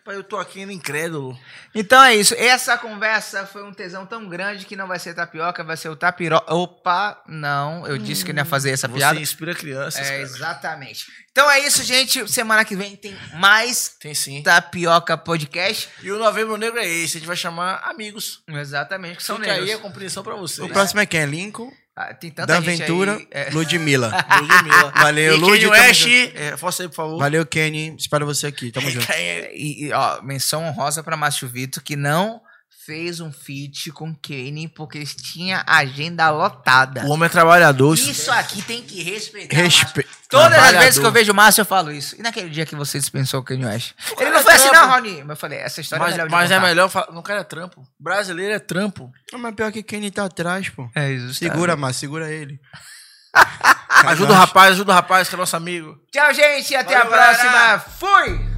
Rapaz, Eu tô aqui ainda incrédulo. Então é isso. Essa conversa foi um tesão tão grande que não vai ser tapioca, vai ser o tapiro. Opa, não. Eu disse que não ia fazer essa Você piada. inspira crianças, É, cara. exatamente. Então é isso, gente. Semana que vem tem mais Tem sim. Tapioca Podcast. E o Novembro Negro é esse, a gente vai chamar amigos. Exatamente, que são Fica aí negros. a compreensão pra vocês. O próximo é quem? É Lincoln, Ah, tem tanta Dan gente Ventura, aí. é. Ludmilla. Ludmilla. Valeu, Lud, West, é, força aí, por favor. Valeu, Kenny. Espero você aqui. Tamo junto. E, e, ó, menção honrosa pra Márcio Vitor, que não fez um feat com Kane porque tinha agenda lotada. O homem é trabalhador. Isso aqui tem que respeitar. Respe-. Todas as vezes que eu vejo o Márcio, eu falo isso. E naquele dia que você dispensou o Kanye West? Ele não é foi assim, trampo. não, Rony. Mas eu falei, essa história Mas, é melhor mas é melhor falar. Não, cara é trampo. Brasileiro é trampo. Não, mas pior que Kenny tá atrás, pô. É isso. Segura, Márcio, segura ele. Ajuda o rapaz, ajuda o rapaz, que é nosso amigo. Tchau, gente. Até Valeu, a próxima. galera. Fui!